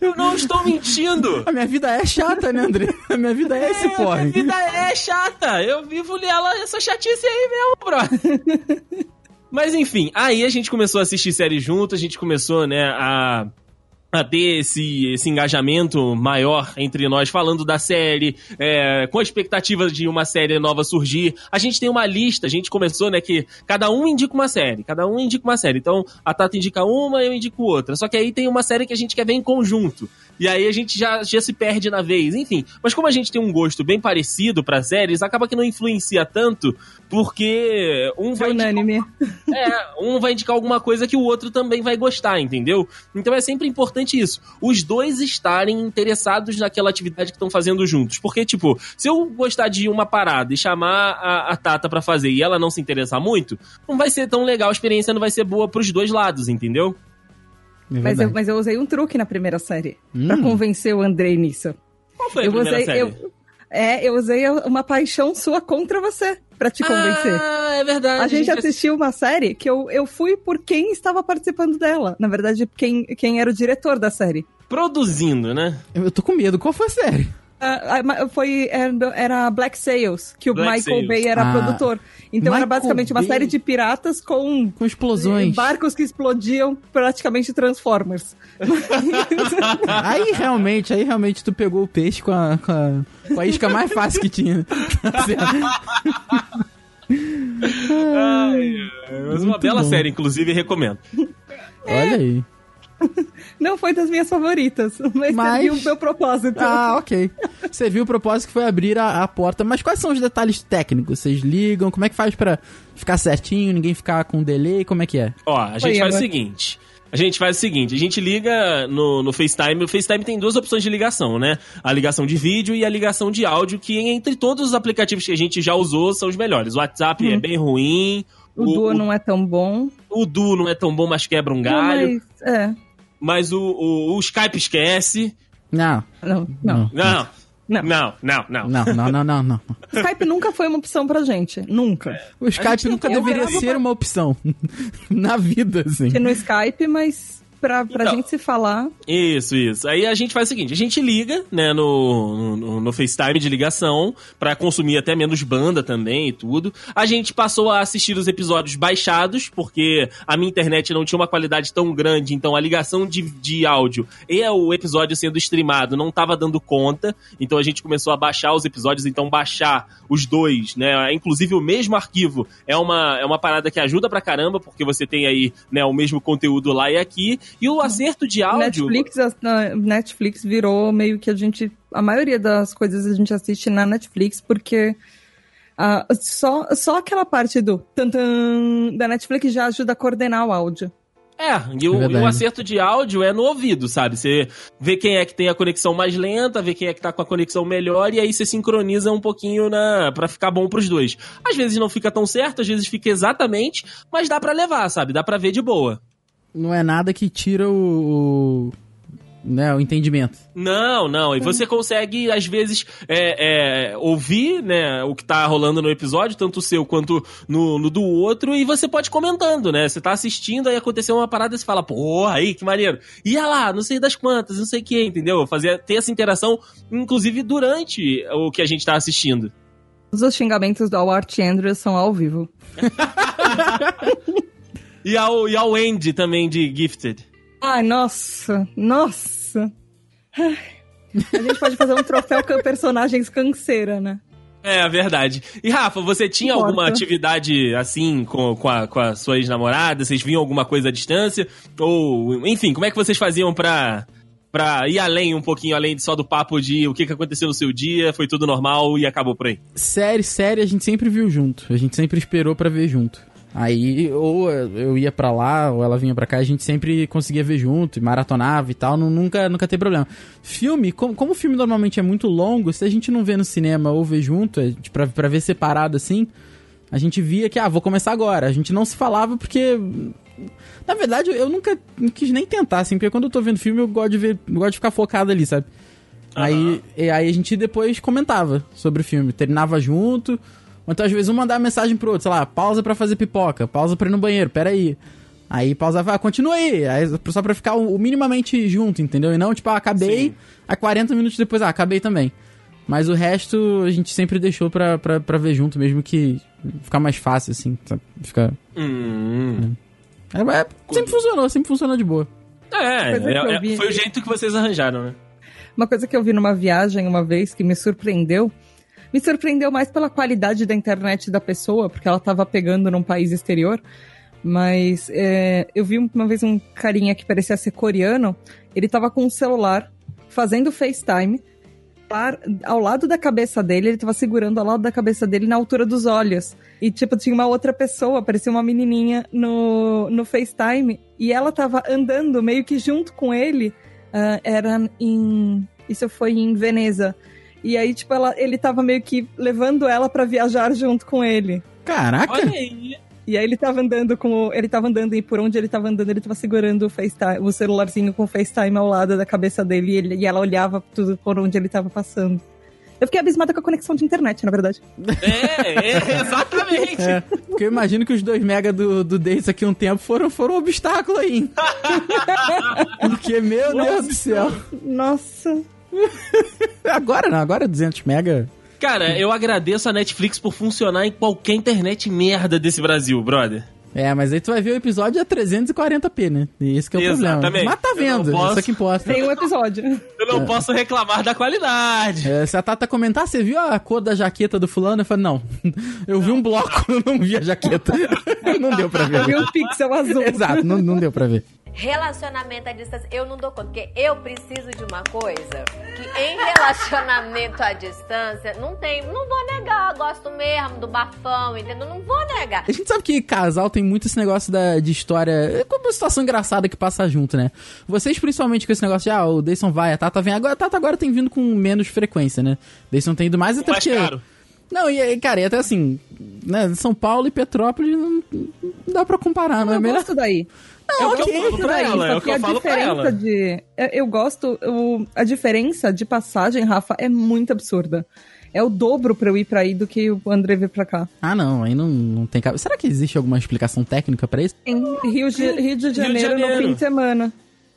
Speaker 3: eu não estou mentindo!
Speaker 2: A minha vida é chata, né, André? A minha vida é esse
Speaker 3: É,
Speaker 2: porre.
Speaker 3: Minha vida é chata. Eu vivo nela essa chatice aí mesmo, bro. Mas enfim, aí a gente começou a assistir série junto, a gente começou, né, a a ter esse, esse engajamento maior entre nós, falando da série, é, com a expectativa de uma série nova surgir. A gente tem uma lista, a gente começou, né, que cada um indica uma série, cada um indica uma série. Então, a Tata indica uma, eu indico outra. Só que aí tem uma série que a gente quer ver em conjunto. E aí a gente já, já se perde na vez, enfim. Mas como a gente tem um gosto bem parecido para séries, acaba que não influencia tanto, porque um
Speaker 4: É
Speaker 3: vai indicar
Speaker 4: unânime.
Speaker 3: é, um vai indicar alguma coisa que o outro também vai gostar, entendeu? Então é sempre importante isso. Os dois estarem interessados naquela atividade que estão fazendo juntos. Porque, tipo, se eu gostar de uma parada e chamar a, a Tata pra fazer e ela não se interessar muito, não vai ser tão legal, a experiência não vai ser boa pros dois lados, entendeu?
Speaker 2: É
Speaker 4: Mas eu, mas eu usei um truque na primeira série. Pra
Speaker 2: Hum.
Speaker 4: convencer o Andrei nisso.
Speaker 3: Qual foi a
Speaker 4: eu
Speaker 3: primeira
Speaker 4: usei.
Speaker 3: série?
Speaker 4: Eu, é, eu usei uma paixão sua contra você. Pra te convencer.
Speaker 3: Ah, é verdade.
Speaker 4: A gente assistiu uma série que eu, eu fui por quem estava participando dela. Na verdade, quem, quem era o diretor da série.
Speaker 3: Produzindo, né?
Speaker 2: Eu tô com medo. Qual foi a série?
Speaker 4: Ma- foi, era, Black Sails, que o
Speaker 3: Black
Speaker 4: Michael
Speaker 3: Sails.
Speaker 4: Bay era
Speaker 2: Ah.
Speaker 4: produtor. Então era
Speaker 2: Michael
Speaker 4: basicamente uma
Speaker 2: Bay.
Speaker 4: série de piratas com
Speaker 2: Com explosões.
Speaker 4: barcos que explodiam praticamente Transformers.
Speaker 2: Aí realmente, aí realmente tu pegou o peixe com a, com a, com a isca mais fácil que tinha.
Speaker 3: Ai, mas uma bela
Speaker 2: bom.
Speaker 3: série, inclusive, recomendo.
Speaker 2: Olha aí.
Speaker 4: Não foi das minhas favoritas, mas,
Speaker 2: Mas-
Speaker 4: serviu o meu propósito.
Speaker 2: Ah, ok. Você viu o propósito que foi abrir a, a porta. Mas quais são os detalhes técnicos? Vocês ligam? Como é que faz pra ficar certinho, ninguém ficar com delay? Como é que é?
Speaker 3: Ó, a gente
Speaker 4: Oi,
Speaker 3: faz o seguinte. A gente faz o seguinte, a gente liga no, no FaceTime. O FaceTime tem duas opções de ligação, né? A ligação de vídeo e a ligação de áudio, que entre todos os aplicativos que a gente já usou, são os melhores. O WhatsApp é bem ruim.
Speaker 4: O Duo não é tão bom.
Speaker 3: o Duo não é tão bom, mas quebra um
Speaker 4: Não,
Speaker 3: galho.
Speaker 4: mas, é.
Speaker 3: Mas o, o, o Skype esquece.
Speaker 2: Não.
Speaker 4: Não, não.
Speaker 3: Não.
Speaker 4: Não.
Speaker 3: Não, não, não.
Speaker 2: Não, não, não, não, não.
Speaker 4: Skype nunca foi uma opção pra gente. Nunca.
Speaker 2: O Skype nunca deveria ser uma opção. Na vida, assim.
Speaker 4: Porque no Skype, mas pra, pra
Speaker 3: Então.
Speaker 4: gente se falar.
Speaker 3: Isso, isso. Aí a gente faz o seguinte, a gente liga, né, no, no, no FaceTime de ligação, pra consumir até menos banda também e tudo. A gente passou a assistir os episódios baixados, porque a minha internet não tinha uma qualidade tão grande, então a ligação de, de áudio e o episódio sendo streamado não tava dando conta, então a gente começou a baixar os episódios, então baixar os dois, né, inclusive o mesmo arquivo é uma, é uma parada que ajuda pra caramba, porque você tem aí, né, o mesmo conteúdo lá e aqui, e o acerto de áudio...
Speaker 4: Netflix, Netflix virou meio que a gente. A maioria das coisas a gente assiste na Netflix, porque ah, só, só aquela parte do tantan da Netflix já ajuda a coordenar o áudio.
Speaker 3: É, e o,
Speaker 2: É
Speaker 3: e o acerto de áudio é no ouvido, sabe? Você vê quem é que tem a conexão mais lenta, vê quem é que tá com a conexão melhor, e aí você sincroniza um pouquinho na para ficar bom pros dois. Às vezes não fica tão certo, às vezes fica exatamente, mas dá pra levar, sabe? Dá pra ver de boa.
Speaker 2: Não é nada que tira o. o né, o entendimento.
Speaker 3: Não, não. E você consegue, às vezes, é, é, ouvir, né, o que tá rolando no episódio, tanto o seu quanto no, no do outro, e você pode ir comentando, né? Você tá assistindo, aí aconteceu uma parada e você fala, porra, aí, que maneiro. Ia lá, não sei das quantas, não sei o que, entendeu? Fazer, ter essa interação, inclusive, durante o que a gente tá assistindo.
Speaker 4: Todos os xingamentos do Art Andrews são ao vivo.
Speaker 3: E ao, e ao Andy também, de Gifted.
Speaker 4: Ai, nossa, nossa. A gente pode fazer um troféu com personagens canseira, né?
Speaker 3: É, verdade. E Rafa, você tinha
Speaker 4: Importa.
Speaker 3: alguma atividade assim com, com, a, com a sua ex-namorada? Vocês viam alguma coisa à distância? Ou, enfim, como é que vocês faziam pra, pra ir além, um pouquinho além só do papo de o que, que aconteceu no seu dia, foi tudo normal e acabou por aí?
Speaker 2: Série, série a gente sempre viu junto. A gente sempre esperou pra ver junto. Aí, ou eu ia pra lá, ou ela vinha pra cá, a gente sempre conseguia ver junto, e maratonava e tal, não- nunca, nunca tem problema. Filme, como, como o filme normalmente é muito longo, se a gente não vê no cinema ou vê junto, é, pra, pra ver separado assim, a gente via que, ah, vou começar agora. A gente não se falava porque. Na verdade, eu nunca quis nem tentar, assim, porque quando eu tô vendo filme, eu gosto de ver, gosto de ficar focado ali, sabe? Aí, e aí a gente depois comentava sobre o filme, terminava junto. Ou então, às vezes, um mandava mensagem pro outro, sei lá, pausa pra fazer pipoca, pausa pra ir no banheiro, peraí. Aí pausava, ah, continua aí, aí só pra ficar o, o minimamente junto, entendeu? E não, tipo, ah, acabei,
Speaker 3: Sim.
Speaker 2: aí 40 minutos depois, ah, acabei também. Mas o resto a gente sempre deixou pra, pra, pra ver junto, mesmo que ficar mais fácil, assim, sabe? Fica...
Speaker 3: Hum.
Speaker 2: É, é, sempre funcionou, sempre funcionou de boa.
Speaker 3: É, é, é,
Speaker 4: vi.
Speaker 3: foi o jeito que vocês arranjaram, né?
Speaker 4: Uma coisa que eu vi numa viagem uma vez que me surpreendeu. Me surpreendeu mais pela qualidade da internet da pessoa, porque ela tava pegando num país exterior. Mas é, eu vi uma vez um carinha que parecia ser coreano. Ele tava com um celular fazendo FaceTime. Ao lado da cabeça dele, ele tava segurando ao lado da cabeça dele na altura dos olhos. E, tipo, tinha uma outra pessoa, parecia uma menininha no, no FaceTime. E ela tava andando meio que junto com ele. ah, era em. Isso foi em Veneza. E aí, tipo, ela, ele tava meio que levando ela pra viajar junto com ele.
Speaker 2: Caraca!
Speaker 3: Olha aí.
Speaker 4: E aí ele tava andando com. o- Ele tava andando e por onde ele tava andando, ele tava segurando o FaceTime, o celularzinho com o FaceTime ao lado da cabeça dele e, ele- e ela olhava tudo por onde ele tava passando. Eu fiquei abismada com a conexão de internet, na verdade.
Speaker 3: É, é, exatamente.
Speaker 2: É, porque eu imagino que os 2 mega do, do Days aqui um tempo foram, foram um obstáculo aí. porque, meu Deus do céu.
Speaker 4: Nossa.
Speaker 2: Agora não, agora 200 mega.
Speaker 3: Cara, eu agradeço a Netflix por funcionar em qualquer internet merda desse Brasil, brother.
Speaker 2: É, mas aí tu vai ver o episódio a 340p, né? E esse que é o
Speaker 3: Exatamente.
Speaker 2: problema. Mas tá
Speaker 3: Eu não
Speaker 2: vendo,
Speaker 3: posso-
Speaker 2: isso que importa.
Speaker 4: Tem um episódio.
Speaker 3: Eu não posso reclamar da qualidade.
Speaker 2: É, se a Tata comentar, você viu a cor da jaqueta do fulano? Eu falei, não. Eu vi um bloco, eu não vi a jaqueta. não deu pra ver.
Speaker 4: Viu um pixel azul.
Speaker 2: Exato, não, não deu pra ver.
Speaker 5: Relacionamento à distância, eu não dou conta, porque eu preciso de uma coisa que em relacionamento à distância não tem, não vou negar, gosto mesmo do bafão, entendeu? Não vou negar.
Speaker 2: A gente sabe que casal tem muito esse negócio da, de história. É como uma situação engraçada que passa junto, né? Vocês, principalmente, com esse negócio de, ah, o Dayson vai, a Tata vem. Agora, a Tata agora tem vindo com menos frequência, né? Dayson tem ido mais até
Speaker 3: Mais
Speaker 2: porque.
Speaker 3: caro.
Speaker 2: Não, e aí, cara, e até assim, né? São Paulo e Petrópolis não, não dá pra comparar, não é
Speaker 4: eu
Speaker 2: melhor?
Speaker 4: gosto daí.
Speaker 2: Não,
Speaker 3: É o que eu falo pra ela, é o que eu
Speaker 4: a
Speaker 3: falo pra ela.
Speaker 4: de. eu- Eu gosto. o- a diferença de passagem, Rafa, é muito absurda. É o dobro pra eu ir pra aí do que o André vir pra cá.
Speaker 2: Ah, não, aí não, não tem. Será que existe alguma explicação técnica pra isso?
Speaker 4: Em Rio de, Rio de Janeiro,
Speaker 3: Janeiro.
Speaker 4: no fim de semana.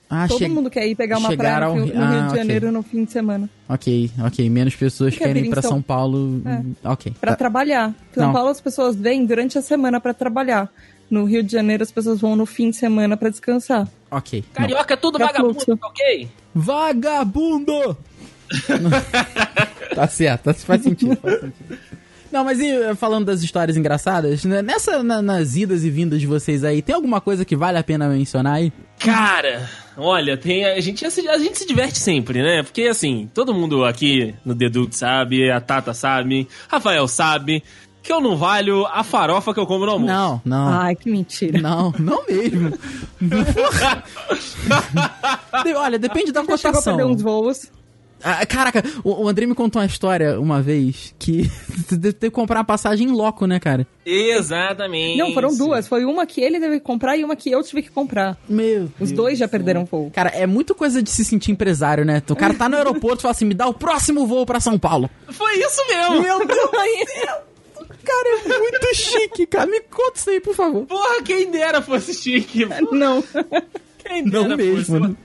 Speaker 2: Ah,
Speaker 4: Todo
Speaker 2: che-
Speaker 4: mundo quer ir pegar uma praia
Speaker 2: ao
Speaker 4: no,
Speaker 2: Rio-
Speaker 4: Rio- no Rio
Speaker 2: Ah,
Speaker 4: de
Speaker 2: ok.
Speaker 4: Janeiro no fim de semana.
Speaker 2: Ok, ok. Menos pessoas
Speaker 4: Quer
Speaker 2: querem ir pra
Speaker 4: São-
Speaker 2: São Paulo.
Speaker 4: É.
Speaker 2: Ok.
Speaker 4: Pra
Speaker 2: Tá.
Speaker 4: trabalhar. São
Speaker 2: Não.
Speaker 4: Paulo as pessoas vêm durante a semana pra trabalhar. No Rio de Janeiro as pessoas vão no fim de semana pra descansar.
Speaker 2: Ok. Não.
Speaker 3: Carioca é tudo
Speaker 4: Pra
Speaker 3: vagabundo,
Speaker 4: fluxo.
Speaker 3: tá ok?
Speaker 2: Vagabundo! tá certo, tá- faz sentido, faz sentido. Não, mas e eh, falando das histórias engraçadas, né, nessa, na- nas idas e vindas de vocês aí, tem alguma coisa que vale a pena mencionar aí?
Speaker 3: Cara, olha, tem a gente a gente se diverte sempre, né? Porque assim, todo mundo aqui no Deduct sabe, a Tata sabe, Rafael sabe. Que eu não valho a farofa que eu como no almoço.
Speaker 2: Não, não.
Speaker 4: Ai, que mentira.
Speaker 2: Não, não mesmo. Olha, depende da
Speaker 4: Já chegou a perder
Speaker 2: cotação.
Speaker 4: uns voos.
Speaker 2: Ah, caraca, o, o André me contou uma história uma vez que teve que comprar uma passagem em loco, né, cara?
Speaker 3: Exatamente.
Speaker 4: Não, foram duas. Foi uma que ele teve que comprar e uma que eu tive que comprar.
Speaker 2: Meu
Speaker 4: Os
Speaker 2: Deus
Speaker 4: dois já perderam voo.
Speaker 2: Cara, é muito coisa de se sentir empresário, né? O cara tá no aeroporto e fala assim: me dá o próximo voo pra São Paulo.
Speaker 3: Foi isso mesmo.
Speaker 2: Meu Deus do céu! Cara, é muito chique, cara. Me conta isso aí, por favor.
Speaker 3: Porra, quem dera fosse chique.
Speaker 4: Não.
Speaker 3: Quem dera
Speaker 2: Não mesmo,
Speaker 3: fosse.
Speaker 2: né?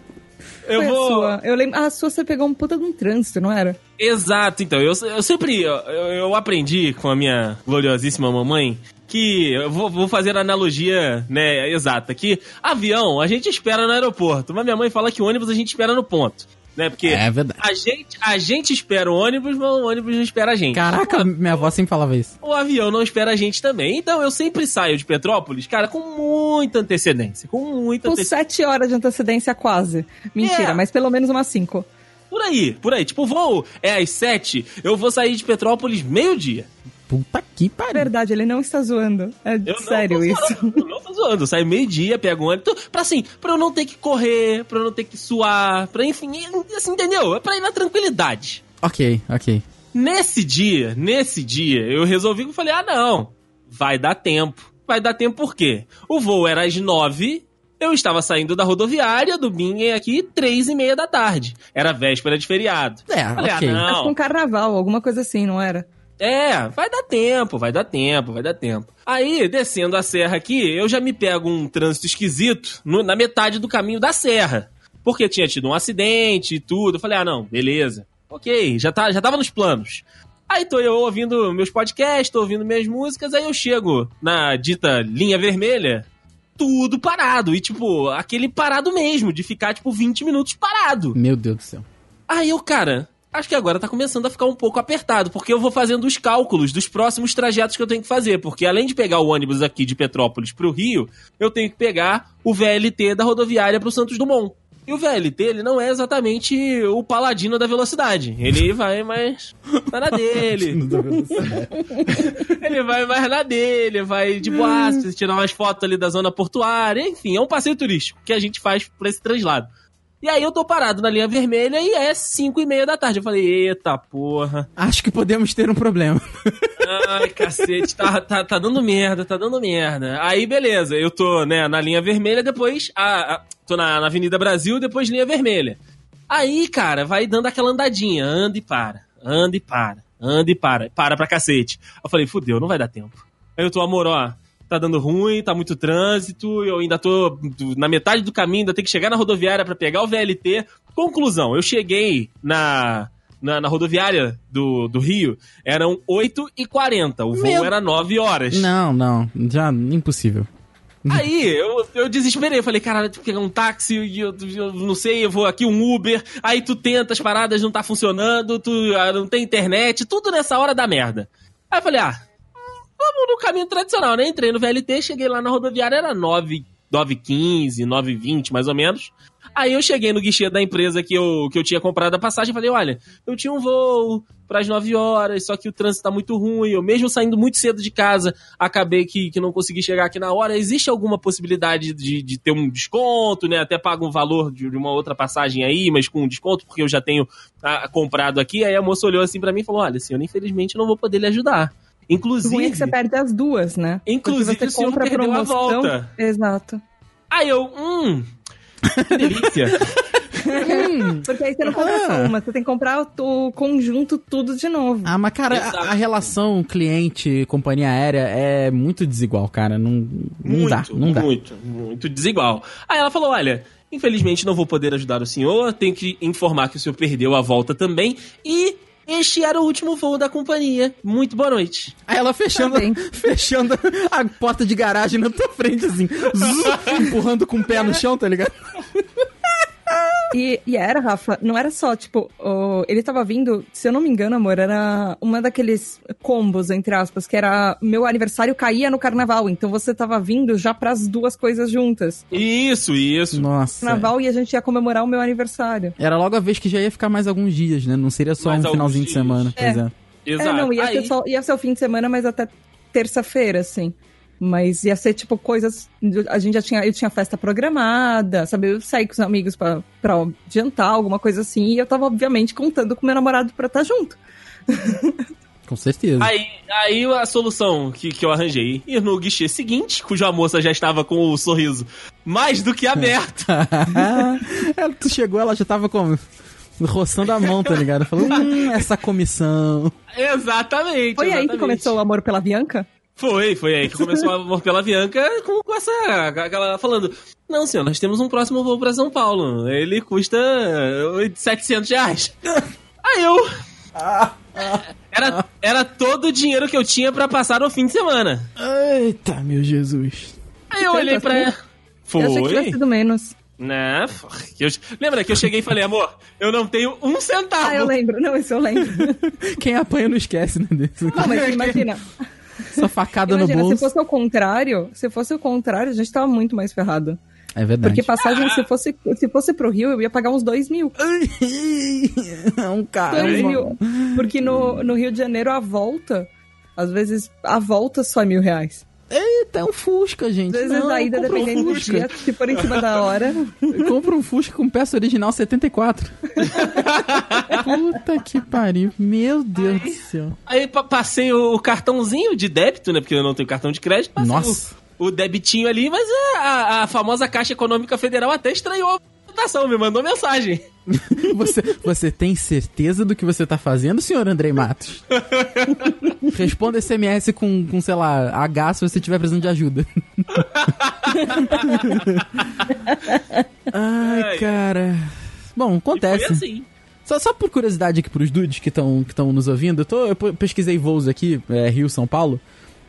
Speaker 3: Eu
Speaker 4: Foi
Speaker 3: vou.
Speaker 4: a sua. Eu lembro. A sua você pegou um puta de um trânsito, não era?
Speaker 3: Exato, então. Eu, eu sempre. Eu, eu aprendi com a minha gloriosíssima mamãe que. Eu vou, vou fazer a analogia, né, exata. Que avião a gente espera no aeroporto, mas minha mãe fala que ônibus a gente espera no ponto. Né? Porque
Speaker 2: É verdade.
Speaker 3: a gente, a gente espera o ônibus, mas o ônibus não espera a gente.
Speaker 2: Caraca, minha avó sempre falava isso.
Speaker 3: o avião não espera a gente também. Então eu sempre saio de Petrópolis, cara, com muita antecedência. Com muita
Speaker 4: Com
Speaker 3: antecedência.
Speaker 4: sete horas de antecedência quase. Mentira,
Speaker 3: É.
Speaker 4: mas pelo menos umas cinco.
Speaker 3: Por aí, por aí. Tipo, o voo é às sete, eu vou sair de Petrópolis meio-dia.
Speaker 2: Puta que pariu.
Speaker 4: Verdade, ele não está zoando. É
Speaker 3: Eu
Speaker 4: sério
Speaker 3: não
Speaker 4: isso.
Speaker 3: Zoando, eu não tô zoando. Eu saio meio-dia, pego um ônibus. Pra assim, pra eu não ter que correr, pra eu não ter que suar, pra enfim, assim, entendeu? É pra ir na tranquilidade.
Speaker 2: Ok, ok.
Speaker 3: Nesse dia, nesse dia, eu resolvi que eu falei: ah, não, vai dar tempo. Vai dar tempo por quê? O voo era às nove, eu estava saindo da rodoviária do Bingen aqui três e meia da tarde. Era véspera de feriado.
Speaker 2: É,
Speaker 3: Falei,
Speaker 2: ok.
Speaker 3: ah,
Speaker 4: Acho
Speaker 3: não.
Speaker 4: que um carnaval, alguma coisa assim, não era?
Speaker 3: É, vai dar tempo, vai dar tempo, vai dar tempo. Aí, descendo a serra aqui, eu já me pego um trânsito esquisito no- na metade do caminho da serra. Porque tinha tido um acidente e tudo. Eu falei, ah, não, beleza. Ok, já, tá, já tava nos planos. Aí tô eu ouvindo meus podcasts, tô ouvindo minhas músicas, aí eu chego na dita linha vermelha, tudo parado. E, tipo, aquele parado mesmo, de ficar, tipo, 20 minutos parado.
Speaker 2: Meu Deus do céu.
Speaker 3: Aí eu, cara, acho que agora tá começando a ficar um pouco apertado, porque eu vou fazendo os cálculos dos próximos trajetos que eu tenho que fazer, porque além de pegar o ônibus aqui de Petrópolis pro Rio, eu tenho que pegar o VLT da rodoviária pro Santos Dumont. E o VLT, ele não é exatamente o paladino da velocidade. Ele vai mais vai na dele. ele vai mais na dele, vai de boas, tirar umas fotos ali da zona portuária, enfim, é um passeio turístico que a gente faz por esse translado. E aí eu tô parado na linha vermelha e é 5 e meia da tarde. Eu falei, eita porra.
Speaker 2: Acho que podemos ter um problema.
Speaker 3: Ai, cacete, tá, tá, tá dando merda, tá dando merda. Aí, beleza, eu tô, né, na linha vermelha, depois. A, a- tô na, na Avenida Brasil, depois linha vermelha. Aí, cara, vai dando aquela andadinha, anda e para, anda e para, anda e para, para pra cacete. Eu falei, fudeu, não vai dar tempo. Aí eu tô, amor, ó, tá dando ruim, tá muito trânsito, eu ainda tô na metade do caminho, ainda tenho que chegar na rodoviária pra pegar o VLT. Conclusão, eu cheguei na. Na, na rodoviária do, do Rio, eram 8h40. O voo
Speaker 2: Meu-
Speaker 3: era 9 horas.
Speaker 2: Não, não. Já impossível.
Speaker 3: Aí eu, eu desesperei, eu falei, caralho, tem que pegar um táxi, e eu, eu não sei, eu vou aqui um Uber, aí tu tenta, as paradas não tá funcionando, tu ah, não tem internet, tudo nessa hora da merda. Aí eu falei, ah, vamos no caminho tradicional, né? Entrei no VLT, cheguei lá na rodoviária, era 9, 9h15, 9h20, mais ou menos. Aí eu cheguei no guichê da empresa que eu, que eu tinha comprado a passagem e falei, olha, eu tinha um voo pras 9 horas, só que o trânsito tá muito ruim, eu mesmo saindo muito cedo de casa, acabei que, que não consegui chegar aqui na hora. Existe alguma possibilidade de, de ter um desconto, né? Até pago um valor de, de uma outra passagem aí, mas com um desconto, porque eu já tenho ah, comprado aqui. Aí a moça olhou assim pra mim e falou, olha, senhor, infelizmente não vou poder lhe ajudar.
Speaker 4: O
Speaker 3: Inclusive...
Speaker 4: ruim é que você perde as duas, né?
Speaker 3: Inclusive,
Speaker 4: Porque
Speaker 3: o senhor perdeu a volta.
Speaker 4: Exato.
Speaker 3: Aí eu, hum, que delícia.
Speaker 4: Porque aí você não compra só
Speaker 2: Ah.
Speaker 4: uma, você tem que comprar o conjunto tudo de novo.
Speaker 2: Ah, mas cara, a, a relação cliente-companhia aérea é muito desigual, cara. Não, não dá, não dá.
Speaker 3: Muito, muito desigual. Aí ela falou: olha, infelizmente não vou poder ajudar o senhor, tenho que informar que o senhor perdeu a volta também. E este era o último voo da companhia. Muito boa noite.
Speaker 2: Aí ela fechando,
Speaker 4: Tá
Speaker 2: fechando a porta de garagem na tua frente, assim, empurrando com o pé no chão, tá ligado?
Speaker 4: E, e era, Rafa, não era só, tipo, o- ele tava vindo, se eu não me engano, amor, era uma daqueles combos, entre aspas, que era meu aniversário caía no carnaval, então você tava vindo já pras duas coisas juntas.
Speaker 3: Isso, isso.
Speaker 2: Nossa.
Speaker 4: Carnaval e a gente ia comemorar o meu aniversário.
Speaker 2: Era logo a vez que já ia ficar mais alguns dias, né? Não seria só
Speaker 3: Mais
Speaker 2: um finalzinho de
Speaker 3: dias.
Speaker 2: semana. Pois é.
Speaker 3: Exato.
Speaker 4: É, não, ia,
Speaker 3: Aí-
Speaker 4: ser só, ia ser o fim de semana, mas até terça-feira, assim. Mas ia ser, tipo, coisas. A gente já tinha. Eu tinha festa programada, sabe? Eu saí com os amigos pra, pra jantar, alguma coisa assim. E eu tava, obviamente, contando com meu namorado pra estar junto.
Speaker 2: Com certeza.
Speaker 3: Aí, aí a solução que, que eu arranjei, ir no guichê seguinte, cuja moça já estava com o sorriso mais do que aberto.
Speaker 2: ela, tu chegou, ela já tava como? Roçando a mão, tá ligado? Falou, hum, essa comissão.
Speaker 3: exatamente.
Speaker 4: Foi aí
Speaker 3: exatamente.
Speaker 4: que começou o amor pela Bianca?
Speaker 3: Foi, foi aí que começou o amor pela Bianca com, com essa. aquela falando. Não, senhor, nós temos um próximo voo pra São Paulo. Ele custa 700 reais. Aí eu. Era, era todo o dinheiro que eu tinha pra passar o fim de semana.
Speaker 2: Eita, meu Jesus.
Speaker 3: Aí eu olhei pra ela.
Speaker 4: Eu achei que tivesse
Speaker 3: Foi?
Speaker 4: sido menos.
Speaker 3: Né? Eu- lembra que eu cheguei e falei, amor, eu não tenho um centavo.
Speaker 4: Ah, eu lembro. Não, isso eu lembro.
Speaker 2: Quem apanha não esquece, né?
Speaker 4: Não, mas imagina.
Speaker 2: Essa facada
Speaker 4: Imagina,
Speaker 2: no
Speaker 4: se
Speaker 2: bolso.
Speaker 4: fosse o contrário, se fosse o contrário, a gente tava muito mais ferrado.
Speaker 2: É verdade.
Speaker 4: Porque passagem, se fosse, se fosse pro Rio, eu ia pagar uns dois mil.
Speaker 2: é um cara.
Speaker 4: Dois mil. Porque no, no Rio de Janeiro, a volta, às vezes, a volta só é mil reais.
Speaker 2: Eita, é um Fusca, gente.
Speaker 4: Às vezes
Speaker 2: Não,
Speaker 4: a ida,
Speaker 2: compra um
Speaker 4: dependendo do
Speaker 2: Fusca.
Speaker 4: dia, se for em cima da hora.
Speaker 2: Compra um Fusca com peça original 74. Puta que pariu. Meu Deus do céu.
Speaker 3: Aí pa- passei o cartãozinho de débito, né? Porque eu não tenho cartão de crédito.
Speaker 2: Nossa.
Speaker 3: O, o debitinho ali, mas a, a- a famosa Caixa Econômica Federal até estranhou a votação, me mandou mensagem.
Speaker 2: Você, você tem certeza do que você tá fazendo, senhor Andrei Matos? Responda SMS com, com, sei lá, H se você estiver precisando de ajuda. Ai, cara. Bom,
Speaker 3: E
Speaker 2: acontece.
Speaker 3: foi assim.
Speaker 2: Só, só por curiosidade aqui pros dudes que estão que tão nos ouvindo, eu, tô, eu pe- pesquisei voos aqui, é, Rio, São Paulo.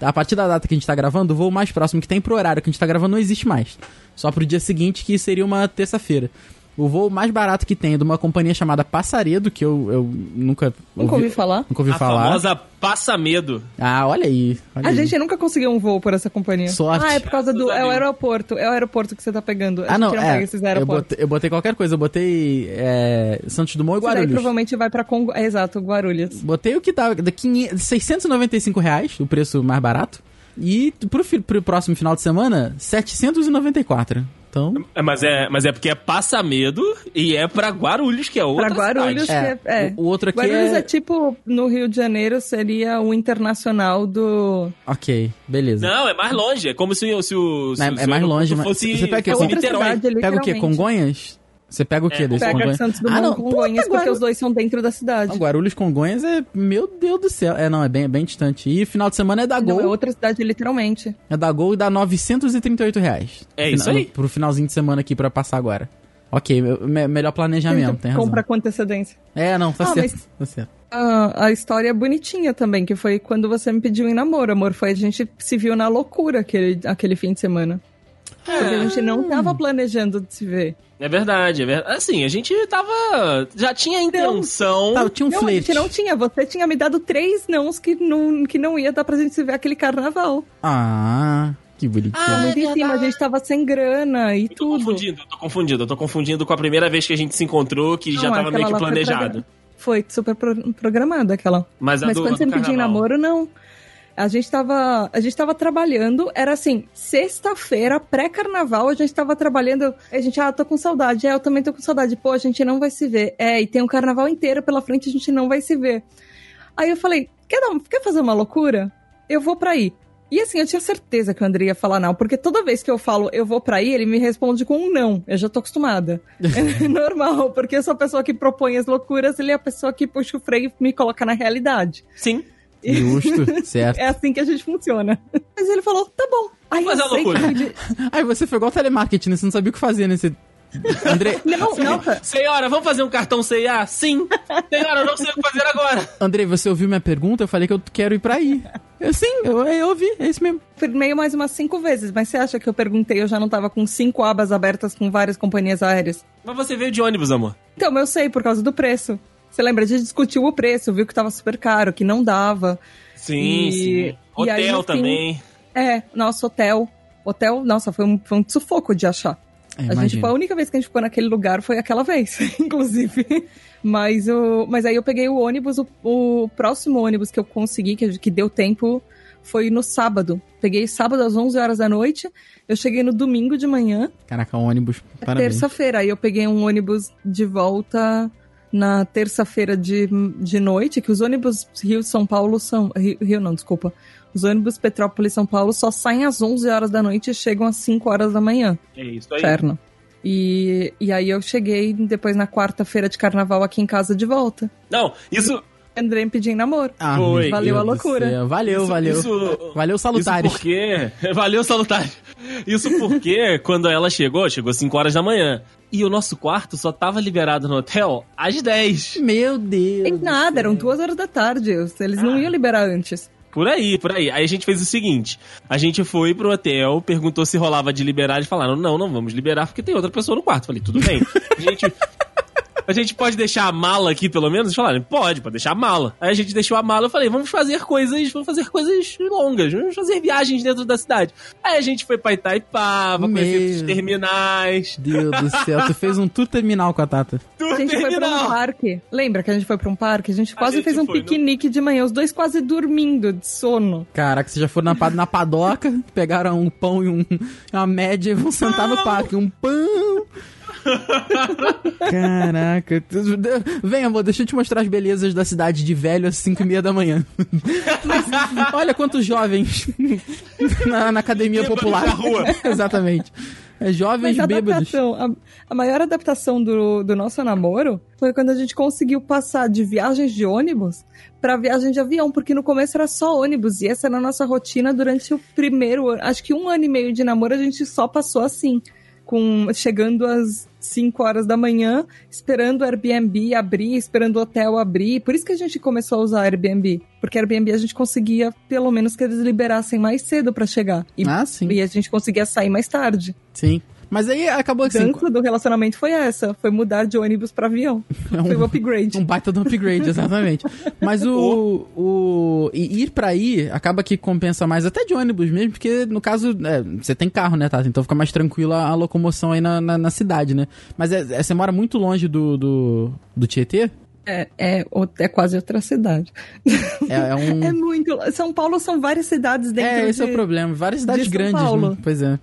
Speaker 2: A partir da data que a gente tá gravando, o voo mais próximo que tem pro horário que a gente tá gravando não existe mais. Só pro dia seguinte, que seria uma terça-feira. O voo mais barato que tem é de uma companhia chamada Passaredo, que eu, eu nunca
Speaker 4: Nunca ouvi falar.
Speaker 2: Nunca ouvi
Speaker 3: a
Speaker 2: falar.
Speaker 3: famosa Passa Medo.
Speaker 2: Ah, olha aí. olha
Speaker 4: A
Speaker 2: aí.
Speaker 4: gente nunca conseguiu um voo por essa companhia.
Speaker 2: Sorte.
Speaker 4: Ah, é por causa do.
Speaker 3: A
Speaker 4: É o aeroporto. É o aeroporto que você tá pegando. A
Speaker 2: Ah, não,
Speaker 4: gente não
Speaker 2: é.
Speaker 4: pega esses
Speaker 2: Eu botei, eu botei qualquer coisa. Eu botei é, Santos Dumont e
Speaker 4: Isso daí
Speaker 2: Guarulhos.
Speaker 4: provavelmente vai pra Congo. É, exato, Guarulhos.
Speaker 2: Botei o que dá, da 500, 695 reais, o preço mais barato. E pro, fi- pro próximo final de semana, 794. Então,
Speaker 3: É, mas, é, mas é porque é Passa Medo e é pra Guarulhos, que é outra
Speaker 4: Pra Guarulhos,
Speaker 3: cidade.
Speaker 4: que é. é.
Speaker 2: O, o outro aqui
Speaker 4: Guarulhos é...
Speaker 2: é...
Speaker 4: tipo, no Rio de Janeiro, seria o internacional do.
Speaker 2: Ok, beleza.
Speaker 3: Não, é mais longe. É como se, o- se o. Se,
Speaker 2: É- é
Speaker 3: se o
Speaker 2: mais longe, mas-
Speaker 3: fosse,
Speaker 2: você pega o quê?
Speaker 4: É outra
Speaker 3: Niterói.
Speaker 4: cidade,
Speaker 2: Pega o quê? Congonhas? Você pega o quê
Speaker 3: É,
Speaker 2: desse
Speaker 4: Pega
Speaker 2: Congonhas?
Speaker 4: Santos Dumont
Speaker 2: ah, não.
Speaker 4: Congonhas,
Speaker 2: puta,
Speaker 4: porque
Speaker 2: Guaru-
Speaker 4: os dois são dentro da cidade.
Speaker 2: Não, Guarulhos Congonhas é... Meu Deus do céu. É, não, é bem, é bem distante. E final de semana é da
Speaker 4: Não,
Speaker 2: Gol.
Speaker 4: é outra cidade, literalmente.
Speaker 2: É da Gol e dá 938 reais.
Speaker 3: É isso aí.
Speaker 2: Pro finalzinho de semana aqui pra passar agora. Ok, me- melhor planejamento, tem razão.
Speaker 4: Compra com antecedência.
Speaker 2: É, não, tá
Speaker 4: Ah,
Speaker 2: certo.
Speaker 4: mas-
Speaker 2: Tá certo.
Speaker 4: A, a história é bonitinha também, que foi quando você me pediu em namoro, amor. Foi a gente se viu na loucura aquele, aquele fim de semana. Porque a gente não tava planejando de se ver.
Speaker 3: É verdade, é verdade. Assim, a gente tava. Já tinha a intenção.
Speaker 2: Tá, tinha um
Speaker 4: não, a
Speaker 2: flerte.
Speaker 4: gente não tinha. Você tinha me dado três nãos que não, que não ia dar pra gente se ver aquele carnaval.
Speaker 2: Ah, que bonitinho.
Speaker 3: Ah,
Speaker 4: em cima, a gente tava sem grana e
Speaker 3: Tô
Speaker 4: tudo.
Speaker 3: confundindo, tô confundindo. Eu tô confundindo com a primeira vez que a gente se encontrou, que já
Speaker 4: Não,
Speaker 3: tava
Speaker 4: aquela
Speaker 3: meio que planejado.
Speaker 4: Foi super pro- programada aquela.
Speaker 3: Mas a
Speaker 4: Mas
Speaker 3: do,
Speaker 4: quando
Speaker 3: do
Speaker 4: você me pediu namoro, não. A gente tava, a gente tava trabalhando, era assim, sexta-feira, pré-carnaval, a gente tava trabalhando, a gente, ah, tô com saudade, é, eu também tô com saudade, pô, a gente não vai se ver, é, e tem um carnaval inteiro pela frente, a gente não vai se ver. Aí eu falei, quer, dar, quer fazer uma loucura? Eu vou pra aí. E assim, eu tinha certeza que o André ia falar não, porque toda vez que eu falo eu vou pra aí, ele me responde com um não. Eu já tô acostumada. É normal, porque eu sou a pessoa que propõe as loucuras, ele é a pessoa que puxa o freio e me coloca na realidade.
Speaker 3: Sim.
Speaker 2: Justo, certo.
Speaker 4: É assim que a gente funciona. Mas ele falou, tá bom. Aí
Speaker 3: Mas é loucura.
Speaker 4: que
Speaker 2: Aí você foi igual telemarketing, né? Você não sabia o que fazer, né? Você... André,
Speaker 4: Não, nossa.
Speaker 3: Senhora, vamos fazer um cartão CIA? Sim. Senhora, eu não sei o que fazer agora.
Speaker 2: Andrei, você ouviu minha pergunta? Eu falei que eu quero ir pra aí. Eu, sim, eu, eu ouvi, é isso mesmo.
Speaker 4: Meio mais umas cinco vezes, mas você acha que eu perguntei, eu já não tava com cinco abas abertas com várias companhias aéreas?
Speaker 3: Mas você veio de ônibus, amor.
Speaker 4: Então, eu sei, por causa do preço. Você lembra? A gente discutiu o preço, viu que tava super caro, que não dava.
Speaker 3: Sim,
Speaker 4: E-
Speaker 3: sim.
Speaker 4: e
Speaker 3: Hotel
Speaker 4: aí, fim,
Speaker 3: também.
Speaker 4: É, nosso hotel. Hotel, nossa, foi um, foi um sufoco de achar.
Speaker 2: É,
Speaker 4: a gente foi a única vez que a gente ficou naquele lugar foi aquela vez, inclusive. Mas, o, mas aí eu peguei o ônibus, o, o próximo ônibus que eu consegui, que, que deu tempo, foi no sábado. Peguei sábado às 11 horas da noite, eu cheguei no domingo de manhã,
Speaker 2: Caraca, um ônibus. Parabéns.
Speaker 4: terça-feira. Aí eu peguei um ônibus de volta na terça-feira de, de noite, que os ônibus Rio-São Paulo são... Rio, Rio não, desculpa. Os ônibus Petrópolis-São Paulo só saem às 11 horas da noite e chegam às 5 horas da manhã.
Speaker 3: É isso aí.
Speaker 4: Inferno. E, e aí eu cheguei depois na quarta-feira de carnaval aqui em casa de volta.
Speaker 3: Não, isso.
Speaker 4: Andrei me pedindo namoro.
Speaker 2: Ah,
Speaker 3: Foi.
Speaker 4: Valeu
Speaker 2: Deus
Speaker 4: a loucura.
Speaker 2: Valeu,
Speaker 3: isso-
Speaker 2: valeu.
Speaker 3: Isso,
Speaker 2: Valeu, salutares.
Speaker 3: Isso porque. Valeu, salutares. Isso porque quando ela chegou, chegou 5 horas da manhã. E o nosso quarto só tava liberado no hotel às 10.
Speaker 2: Meu Deus.
Speaker 4: Em
Speaker 2: do
Speaker 4: nada, eram duas horas da tarde. Eles não
Speaker 3: Ah.
Speaker 4: iam liberar antes.
Speaker 3: Por aí, por aí. Aí a gente fez o seguinte: a gente foi pro hotel, perguntou se rolava de liberar, eles falaram: não, não vamos liberar porque tem outra pessoa no quarto. Falei, tudo bem. A gente. A gente pode deixar a mala aqui, pelo menos? Eles falaram, pode, pode deixar a mala. Aí a gente deixou a mala, eu falei, vamos fazer coisas, vamos fazer coisas longas, vamos fazer viagens dentro da cidade. Aí a gente foi pra Itaipava,
Speaker 2: Meu.
Speaker 3: conhecer os terminais.
Speaker 2: Deus do céu, tu fez um tour terminal com a Tata.
Speaker 3: Tudo
Speaker 4: A gente foi pra um
Speaker 3: terminal.
Speaker 4: parque. Lembra que a gente foi pra um parque? A gente quase
Speaker 3: gente
Speaker 4: fez um
Speaker 3: foi no-
Speaker 4: piquenique de manhã, os dois quase dormindo de sono.
Speaker 2: Caraca, vocês já foram na, na padoca, pegaram um pão e um, uma média e vão sentar no parque. Um pão. Caraca. Vem, amor, deixa eu te mostrar as belezas da cidade de velho às 5 e meia da manhã. Mas, olha quantos jovens na, na academia
Speaker 3: Bêbados
Speaker 2: popular.
Speaker 3: na rua.
Speaker 2: Exatamente. É, jovens
Speaker 4: Mas a
Speaker 2: bêbados.
Speaker 4: a, a maior adaptação do, do nosso namoro foi quando a gente conseguiu passar de viagens de ônibus pra viagem de avião, porque no começo era só ônibus e essa era a nossa rotina durante o primeiro ano. Acho que um ano e meio de namoro a gente só passou assim, com chegando às 5 horas da manhã, esperando o Airbnb abrir, esperando o hotel abrir. Por isso que a gente começou a usar Airbnb, porque Airbnb a gente conseguia pelo menos que eles liberassem mais cedo pra chegar. E,
Speaker 2: Ah, sim.
Speaker 4: e a gente conseguia sair mais tarde.
Speaker 2: Sim. Mas aí acabou assim.
Speaker 4: Dança do relacionamento foi essa, foi mudar de ônibus pra avião. Foi um upgrade.
Speaker 2: Um baita do upgrade, exatamente. Mas o, o. e Ir pra aí acaba que compensa mais, até de ônibus mesmo, porque no caso, é, você tem carro, né, Tata? Então fica mais tranquila a locomoção aí na, na, na cidade, né? Mas é, é- você mora muito longe do, do, do Tietê?
Speaker 4: É, é, o- é quase outra cidade.
Speaker 2: É, é um.
Speaker 4: É muito. São Paulo são várias cidades dentro
Speaker 2: É, esse
Speaker 4: de...
Speaker 2: é o problema. Várias cidades grandes,
Speaker 4: Paulo.
Speaker 2: né? Pois é.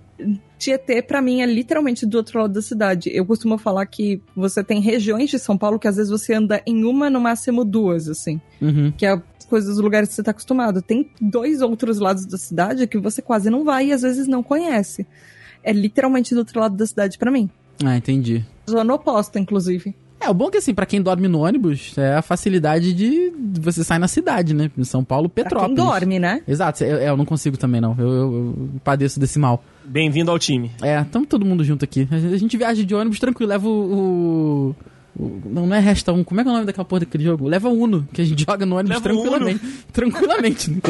Speaker 4: Tietê, pra mim, é literalmente do outro lado da cidade. Eu costumo falar que você tem regiões de São Paulo que às vezes você anda em uma, no máximo duas, assim.
Speaker 2: Uhum.
Speaker 4: Que é as coisas dos lugares que você tá acostumado. Tem dois outros lados da cidade que você quase não vai e às vezes não conhece. É literalmente do outro lado da cidade pra mim.
Speaker 2: Ah, entendi.
Speaker 4: Zona oposta, inclusive.
Speaker 2: É, o bom é que assim, pra quem dorme no ônibus, é a facilidade de você sair na cidade, né? Em São Paulo,
Speaker 4: Pra
Speaker 2: Petrópolis.
Speaker 4: quem dorme, né?
Speaker 2: Exato, eu, eu não consigo também, não. Eu, eu- eu padeço desse mal.
Speaker 3: Bem-vindo ao time.
Speaker 2: É, tamo todo mundo junto aqui. A gente viaja de ônibus tranquilo, leva o. o- o- não, não é Resta 1, como é que é o nome daquela porra daquele jogo? Leva o Uno, que a gente joga no ônibus
Speaker 3: Leva
Speaker 2: tranquilamente. Tranquilamente.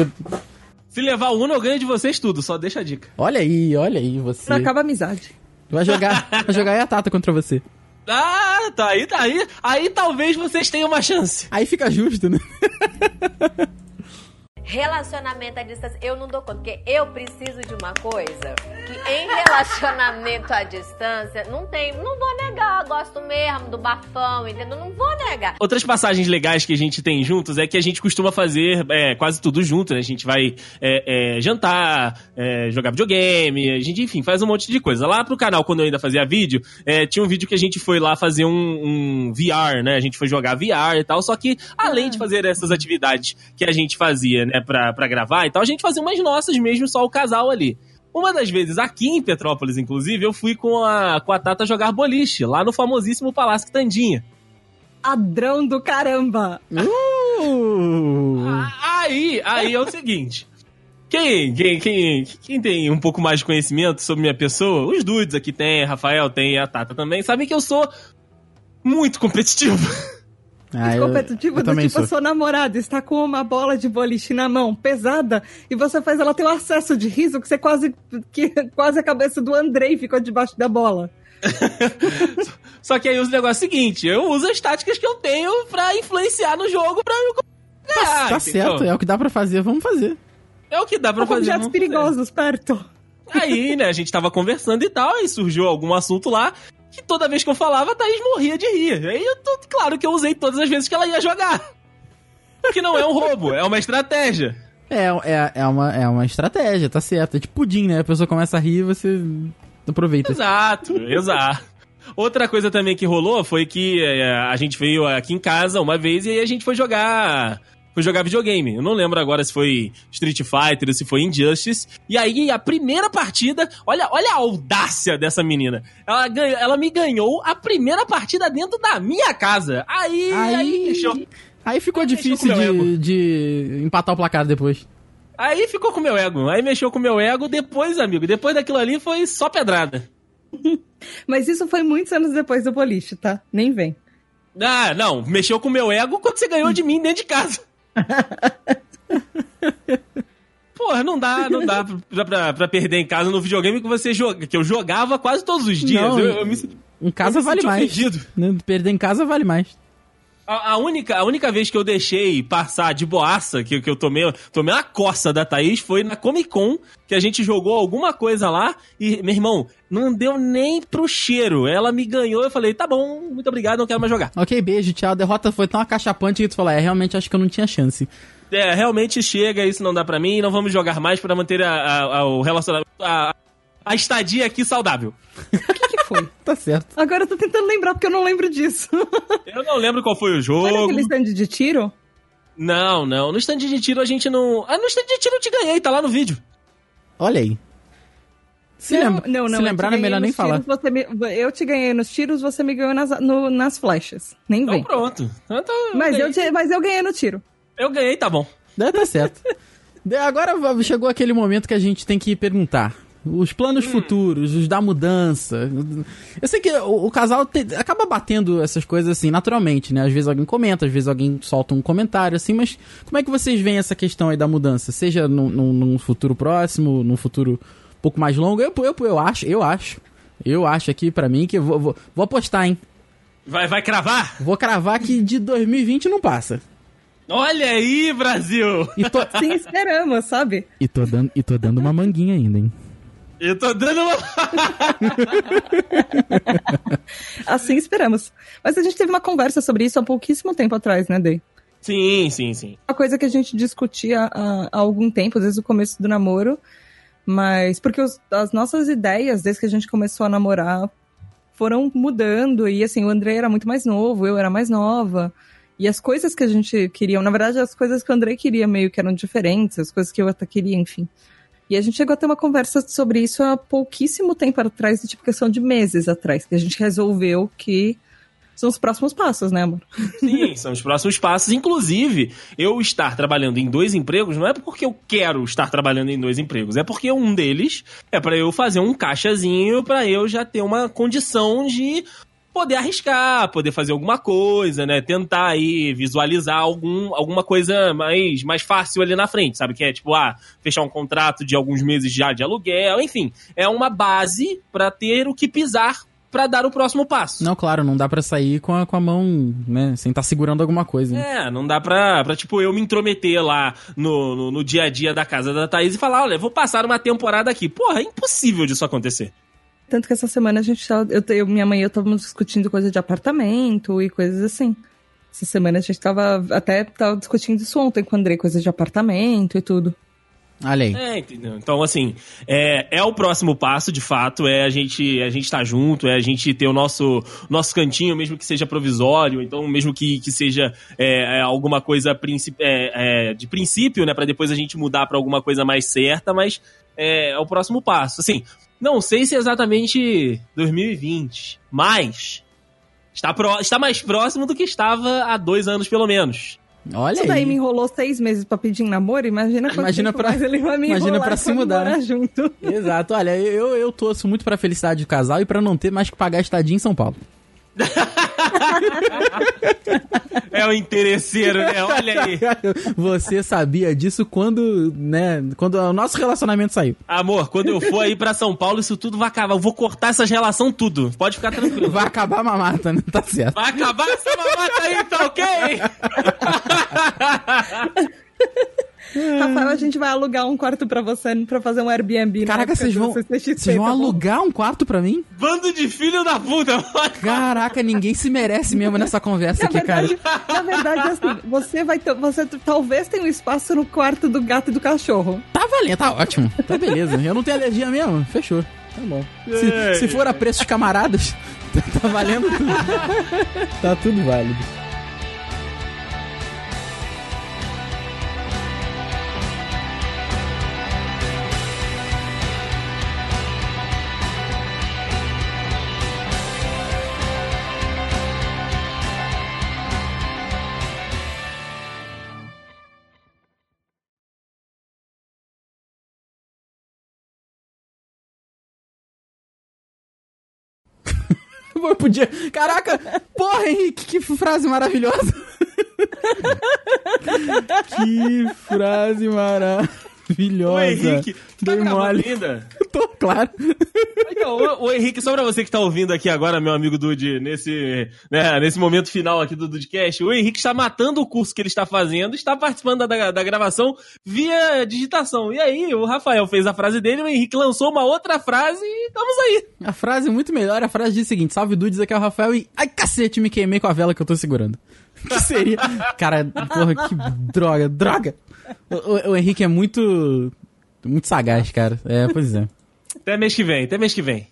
Speaker 3: Se levar o Uno, eu ganho de vocês tudo, só deixa a dica.
Speaker 2: olha aí, olha aí, você.
Speaker 4: Não acaba a amizade.
Speaker 2: Vai jogar, vai jogar aí a Tata contra você.
Speaker 3: Ah, tá aí, tá aí. Aí talvez vocês tenham uma chance.
Speaker 2: Aí fica justo, né?
Speaker 5: Relacionamento à distância, eu não dou conta, porque eu preciso de uma coisa que em relacionamento à distância, não tem, não vou negar, gosto mesmo do bafão, entendeu? Não vou negar.
Speaker 3: Outras passagens legais que a gente tem juntos é que a gente costuma fazer é, quase tudo junto, né? A gente vai é, é, jantar, é, jogar videogame, a gente, enfim, faz um monte de coisa. Lá pro canal, quando eu ainda fazia vídeo, é, tinha um vídeo que a gente foi lá fazer um, um VR, né? A gente foi jogar VR e tal, só que além de fazer essas atividades que a gente fazia, né, pra, pra gravar e tal, a gente fazia umas nossas mesmo, só o casal ali. Uma das vezes, aqui em Petrópolis, inclusive, eu fui com a, com a Tata jogar boliche, lá no famosíssimo Palácio Quitandinha.
Speaker 4: Padrão do caramba!
Speaker 2: Uh!
Speaker 3: Ah, Aí, aí é o seguinte. Quem, quem, quem, quem tem um pouco mais de conhecimento sobre minha pessoa, os dudes aqui tem, Rafael tem, a Tata também, sabem que eu sou muito competitivo.
Speaker 2: Ah, eu-
Speaker 4: competitivo
Speaker 2: eu
Speaker 4: do tipo
Speaker 2: sou.
Speaker 4: a sua namorada está com uma bola de boliche na mão, pesada, e você faz ela ter um acesso de riso que você quase que quase a cabeça do Andrei ficou debaixo da bola.
Speaker 3: Só que aí os negócios é o seguinte, eu uso as táticas que eu tenho pra influenciar no jogo pra eu ganhar,
Speaker 2: Tá
Speaker 3: entendeu?
Speaker 2: certo, é o que dá pra fazer, vamos fazer.
Speaker 3: É o que dá pra
Speaker 4: Com
Speaker 3: fazer.
Speaker 4: objetos
Speaker 3: vamos fazer.
Speaker 4: perigosos perto.
Speaker 3: Aí, né, a gente tava conversando e tal, e surgiu algum assunto lá, que toda vez que eu falava, a Thaís morria de rir. Aí, eu tô, claro que eu usei todas as vezes que ela ia jogar. Que não é um roubo, é uma estratégia.
Speaker 2: É, é, é, uma, é uma estratégia, tá certo. É tipo pudim, né? A pessoa começa a rir e você aproveita.
Speaker 3: Exato, exato. Outra coisa também que rolou foi que é, a gente veio aqui em casa uma vez e aí a gente foi jogar. Foi jogar videogame. Eu não lembro agora se foi Street Fighter ou se foi Injustice. E aí, a primeira partida. Olha, olha a audácia dessa menina. Ela, ganhou, ela me ganhou a primeira partida dentro da minha casa. Aí. Aí, aí
Speaker 2: fechou. Aí ficou difícil de, de empatar o placar depois.
Speaker 3: Aí ficou com o meu ego. Aí mexeu com o meu ego. Depois, amigo, depois daquilo ali foi só pedrada.
Speaker 4: Mas isso foi muitos anos depois do boliche, tá? Nem vem.
Speaker 3: Ah, não. Mexeu com o meu ego quando você ganhou de mim dentro de casa. Porra, não dá, não dá pra, pra, pra, perder em casa no videogame que você joga, que eu jogava quase todos os dias. Não, eu, eu me,
Speaker 2: em casa vale mais. Ofendido. Perder em casa vale mais.
Speaker 3: A, a, única, a única vez que eu deixei passar de boaça, que, que eu tomei, tomei uma coça da Thaís, foi na Comic Con, que a gente jogou alguma coisa lá e, meu irmão, não deu nem pro cheiro. Ela me ganhou, eu falei, tá bom, muito obrigado, não quero mais jogar.
Speaker 2: Ok, beijo, tchau. A derrota foi tão acachapante que tu falou, é, realmente acho que eu não tinha chance.
Speaker 3: É, realmente chega, isso não dá pra mim, não vamos jogar mais para manter a, a, a, o relacionamento, a, a estadia aqui saudável.
Speaker 2: tá certo.
Speaker 4: Agora eu tô tentando lembrar porque eu não lembro disso.
Speaker 3: eu não lembro qual foi o jogo.
Speaker 4: Foi aquele stand de tiro?
Speaker 3: Não, não. No stand de tiro a gente não. Ah, no stand de tiro eu te ganhei, tá lá no vídeo.
Speaker 2: Olha aí. Se, não, lembra... não, não, Se lembrar, é melhor nem falar.
Speaker 4: Me... Eu te ganhei nos tiros, você me ganhou nas, no, nas flechas. Nem então, vem.
Speaker 3: Pronto. Então,
Speaker 4: mas, eu te... mas eu ganhei no tiro.
Speaker 3: Eu ganhei, tá bom.
Speaker 2: Deve tá certo. Agora chegou aquele momento que a gente tem que perguntar. Os planos hum. futuros, os da mudança. Eu sei que o, o casal te, acaba batendo essas coisas assim, naturalmente, né? Às vezes alguém comenta, às vezes alguém solta um comentário, assim, mas como é que vocês veem essa questão aí da mudança? Seja num, num, num futuro próximo, num futuro um pouco mais longo? Eu, eu, eu acho, eu acho. Eu acho aqui para mim que vou, vou, vou apostar, hein?
Speaker 3: Vai, vai cravar?
Speaker 2: Vou cravar que de 2020 não passa.
Speaker 3: Olha aí, Brasil!
Speaker 4: E tô... Sim, esperamos, sabe?
Speaker 2: E tô, dando, e tô dando uma manguinha ainda, hein?
Speaker 3: Eu tô dando uma.
Speaker 4: assim esperamos. Mas a gente teve uma conversa sobre isso há pouquíssimo tempo atrás, né, Day?
Speaker 3: Sim, sim, sim.
Speaker 4: Uma coisa que a gente discutia há, há algum tempo, desde o começo do namoro. Mas porque os, as nossas ideias, desde que a gente começou a namorar, foram mudando. E assim, o André era muito mais novo, eu era mais nova. E as coisas que a gente queria, na verdade, as coisas que o André queria meio que eram diferentes, as coisas que eu até queria, enfim. E a gente chegou a ter uma conversa sobre isso há pouquíssimo tempo atrás, de tipo questão de meses atrás, que a gente resolveu que são os próximos passos, né, amor?
Speaker 3: Sim, são os próximos passos. Inclusive, eu estar trabalhando em dois empregos não é porque eu quero estar trabalhando em dois empregos, é porque um deles é para eu fazer um caixazinho para eu já ter uma condição de poder arriscar, poder fazer alguma coisa, né? Tentar aí visualizar algum, alguma coisa mais, mais fácil ali na frente, sabe? Que é tipo, ah, fechar um contrato de alguns meses já de aluguel, enfim. É uma base para ter o que pisar para dar o próximo passo.
Speaker 2: Não, claro, não dá para sair com a, com a mão, né, sem estar tá segurando alguma coisa.
Speaker 3: Né? É, não dá pra, pra, tipo, eu me intrometer lá no, no, no, dia a dia da casa da Thaís e falar, olha, vou passar uma temporada aqui. Porra, é impossível disso acontecer.
Speaker 4: Tanto que essa semana a gente tava, eu, eu, minha mãe e eu estávamos discutindo coisa de apartamento e coisas assim. Essa semana a gente tava até tava discutindo isso ontem com o André, coisas de apartamento e tudo.
Speaker 2: Olha aí.
Speaker 3: É, entendeu? Então, assim, é, é o próximo passo, de fato, é a gente a gente tá junto, é a gente ter o nosso, nosso cantinho, mesmo que seja provisório, então mesmo que, que seja é, é alguma coisa é, é, de princípio, né, para depois a gente mudar para alguma coisa mais certa, mas é, é o próximo passo. Assim, não sei se é exatamente 2020, mas está, pro, está mais próximo do que estava há dois anos, pelo menos.
Speaker 2: Olha Isso
Speaker 4: daí me enrolou seis meses pra pedir namoro, imagina quanto
Speaker 2: imagina pra, ele vai me Imagina pra se mudar.
Speaker 4: Né? junto.
Speaker 2: Exato, olha, eu, eu torço muito pra felicidade do casal e pra não ter mais que pagar estadia em São Paulo.
Speaker 3: é o interesseiro, né? Olha aí.
Speaker 2: Você sabia disso quando, né, quando o nosso relacionamento saiu.
Speaker 3: Amor, quando eu for aí pra São Paulo, isso tudo vai acabar. Eu vou cortar essas relações tudo. Pode ficar tranquilo.
Speaker 2: Vai acabar a mamata, né? Tá certo.
Speaker 3: Vai acabar essa mamata aí, tá ok?
Speaker 4: Rafael, a gente vai alugar um quarto pra você pra fazer um Airbnb. na
Speaker 2: Caraca, vocês vão, vocês vão alugar um quarto pra mim?
Speaker 3: Bando de filho da puta!
Speaker 2: Caraca, ninguém se merece mesmo nessa conversa
Speaker 4: Na
Speaker 2: aqui, cara.
Speaker 4: verdade, na verdade, assim, você vai ter, você talvez tenha um espaço no quarto do gato e do cachorro.
Speaker 2: Tá valendo, tá ótimo. Tá beleza. Eu não tenho alergia mesmo. Fechou. Tá bom. Se, se for a preço de camaradas, tá valendo tudo. Tá tudo válido. Eu podia. Caraca! Porra, Henrique, que frase maravilhosa! que frase maravilhosa!
Speaker 3: Ô Henrique, tu tá gravando ainda?
Speaker 2: Tô, claro.
Speaker 3: Então, ô, ô, Henrique, só pra você que tá ouvindo aqui agora, meu amigo Dude, nesse, né, nesse momento final aqui do Dudecast, o Henrique está matando o curso que ele está fazendo, está participando da, da gravação via digitação. E aí, o Rafael fez a frase dele, o Henrique lançou uma outra frase e estamos aí.
Speaker 2: A frase é muito melhor. A frase diz o seguinte: Salve Dudes, aqui é o Rafael e. Ai, cacete, me queimei com a vela que eu tô segurando. Que seria. Cara, porra, que droga, droga! O, o- Henrique é muito. Muito sagaz, cara. É, pois é.
Speaker 3: Até mês que vem, até mês que vem.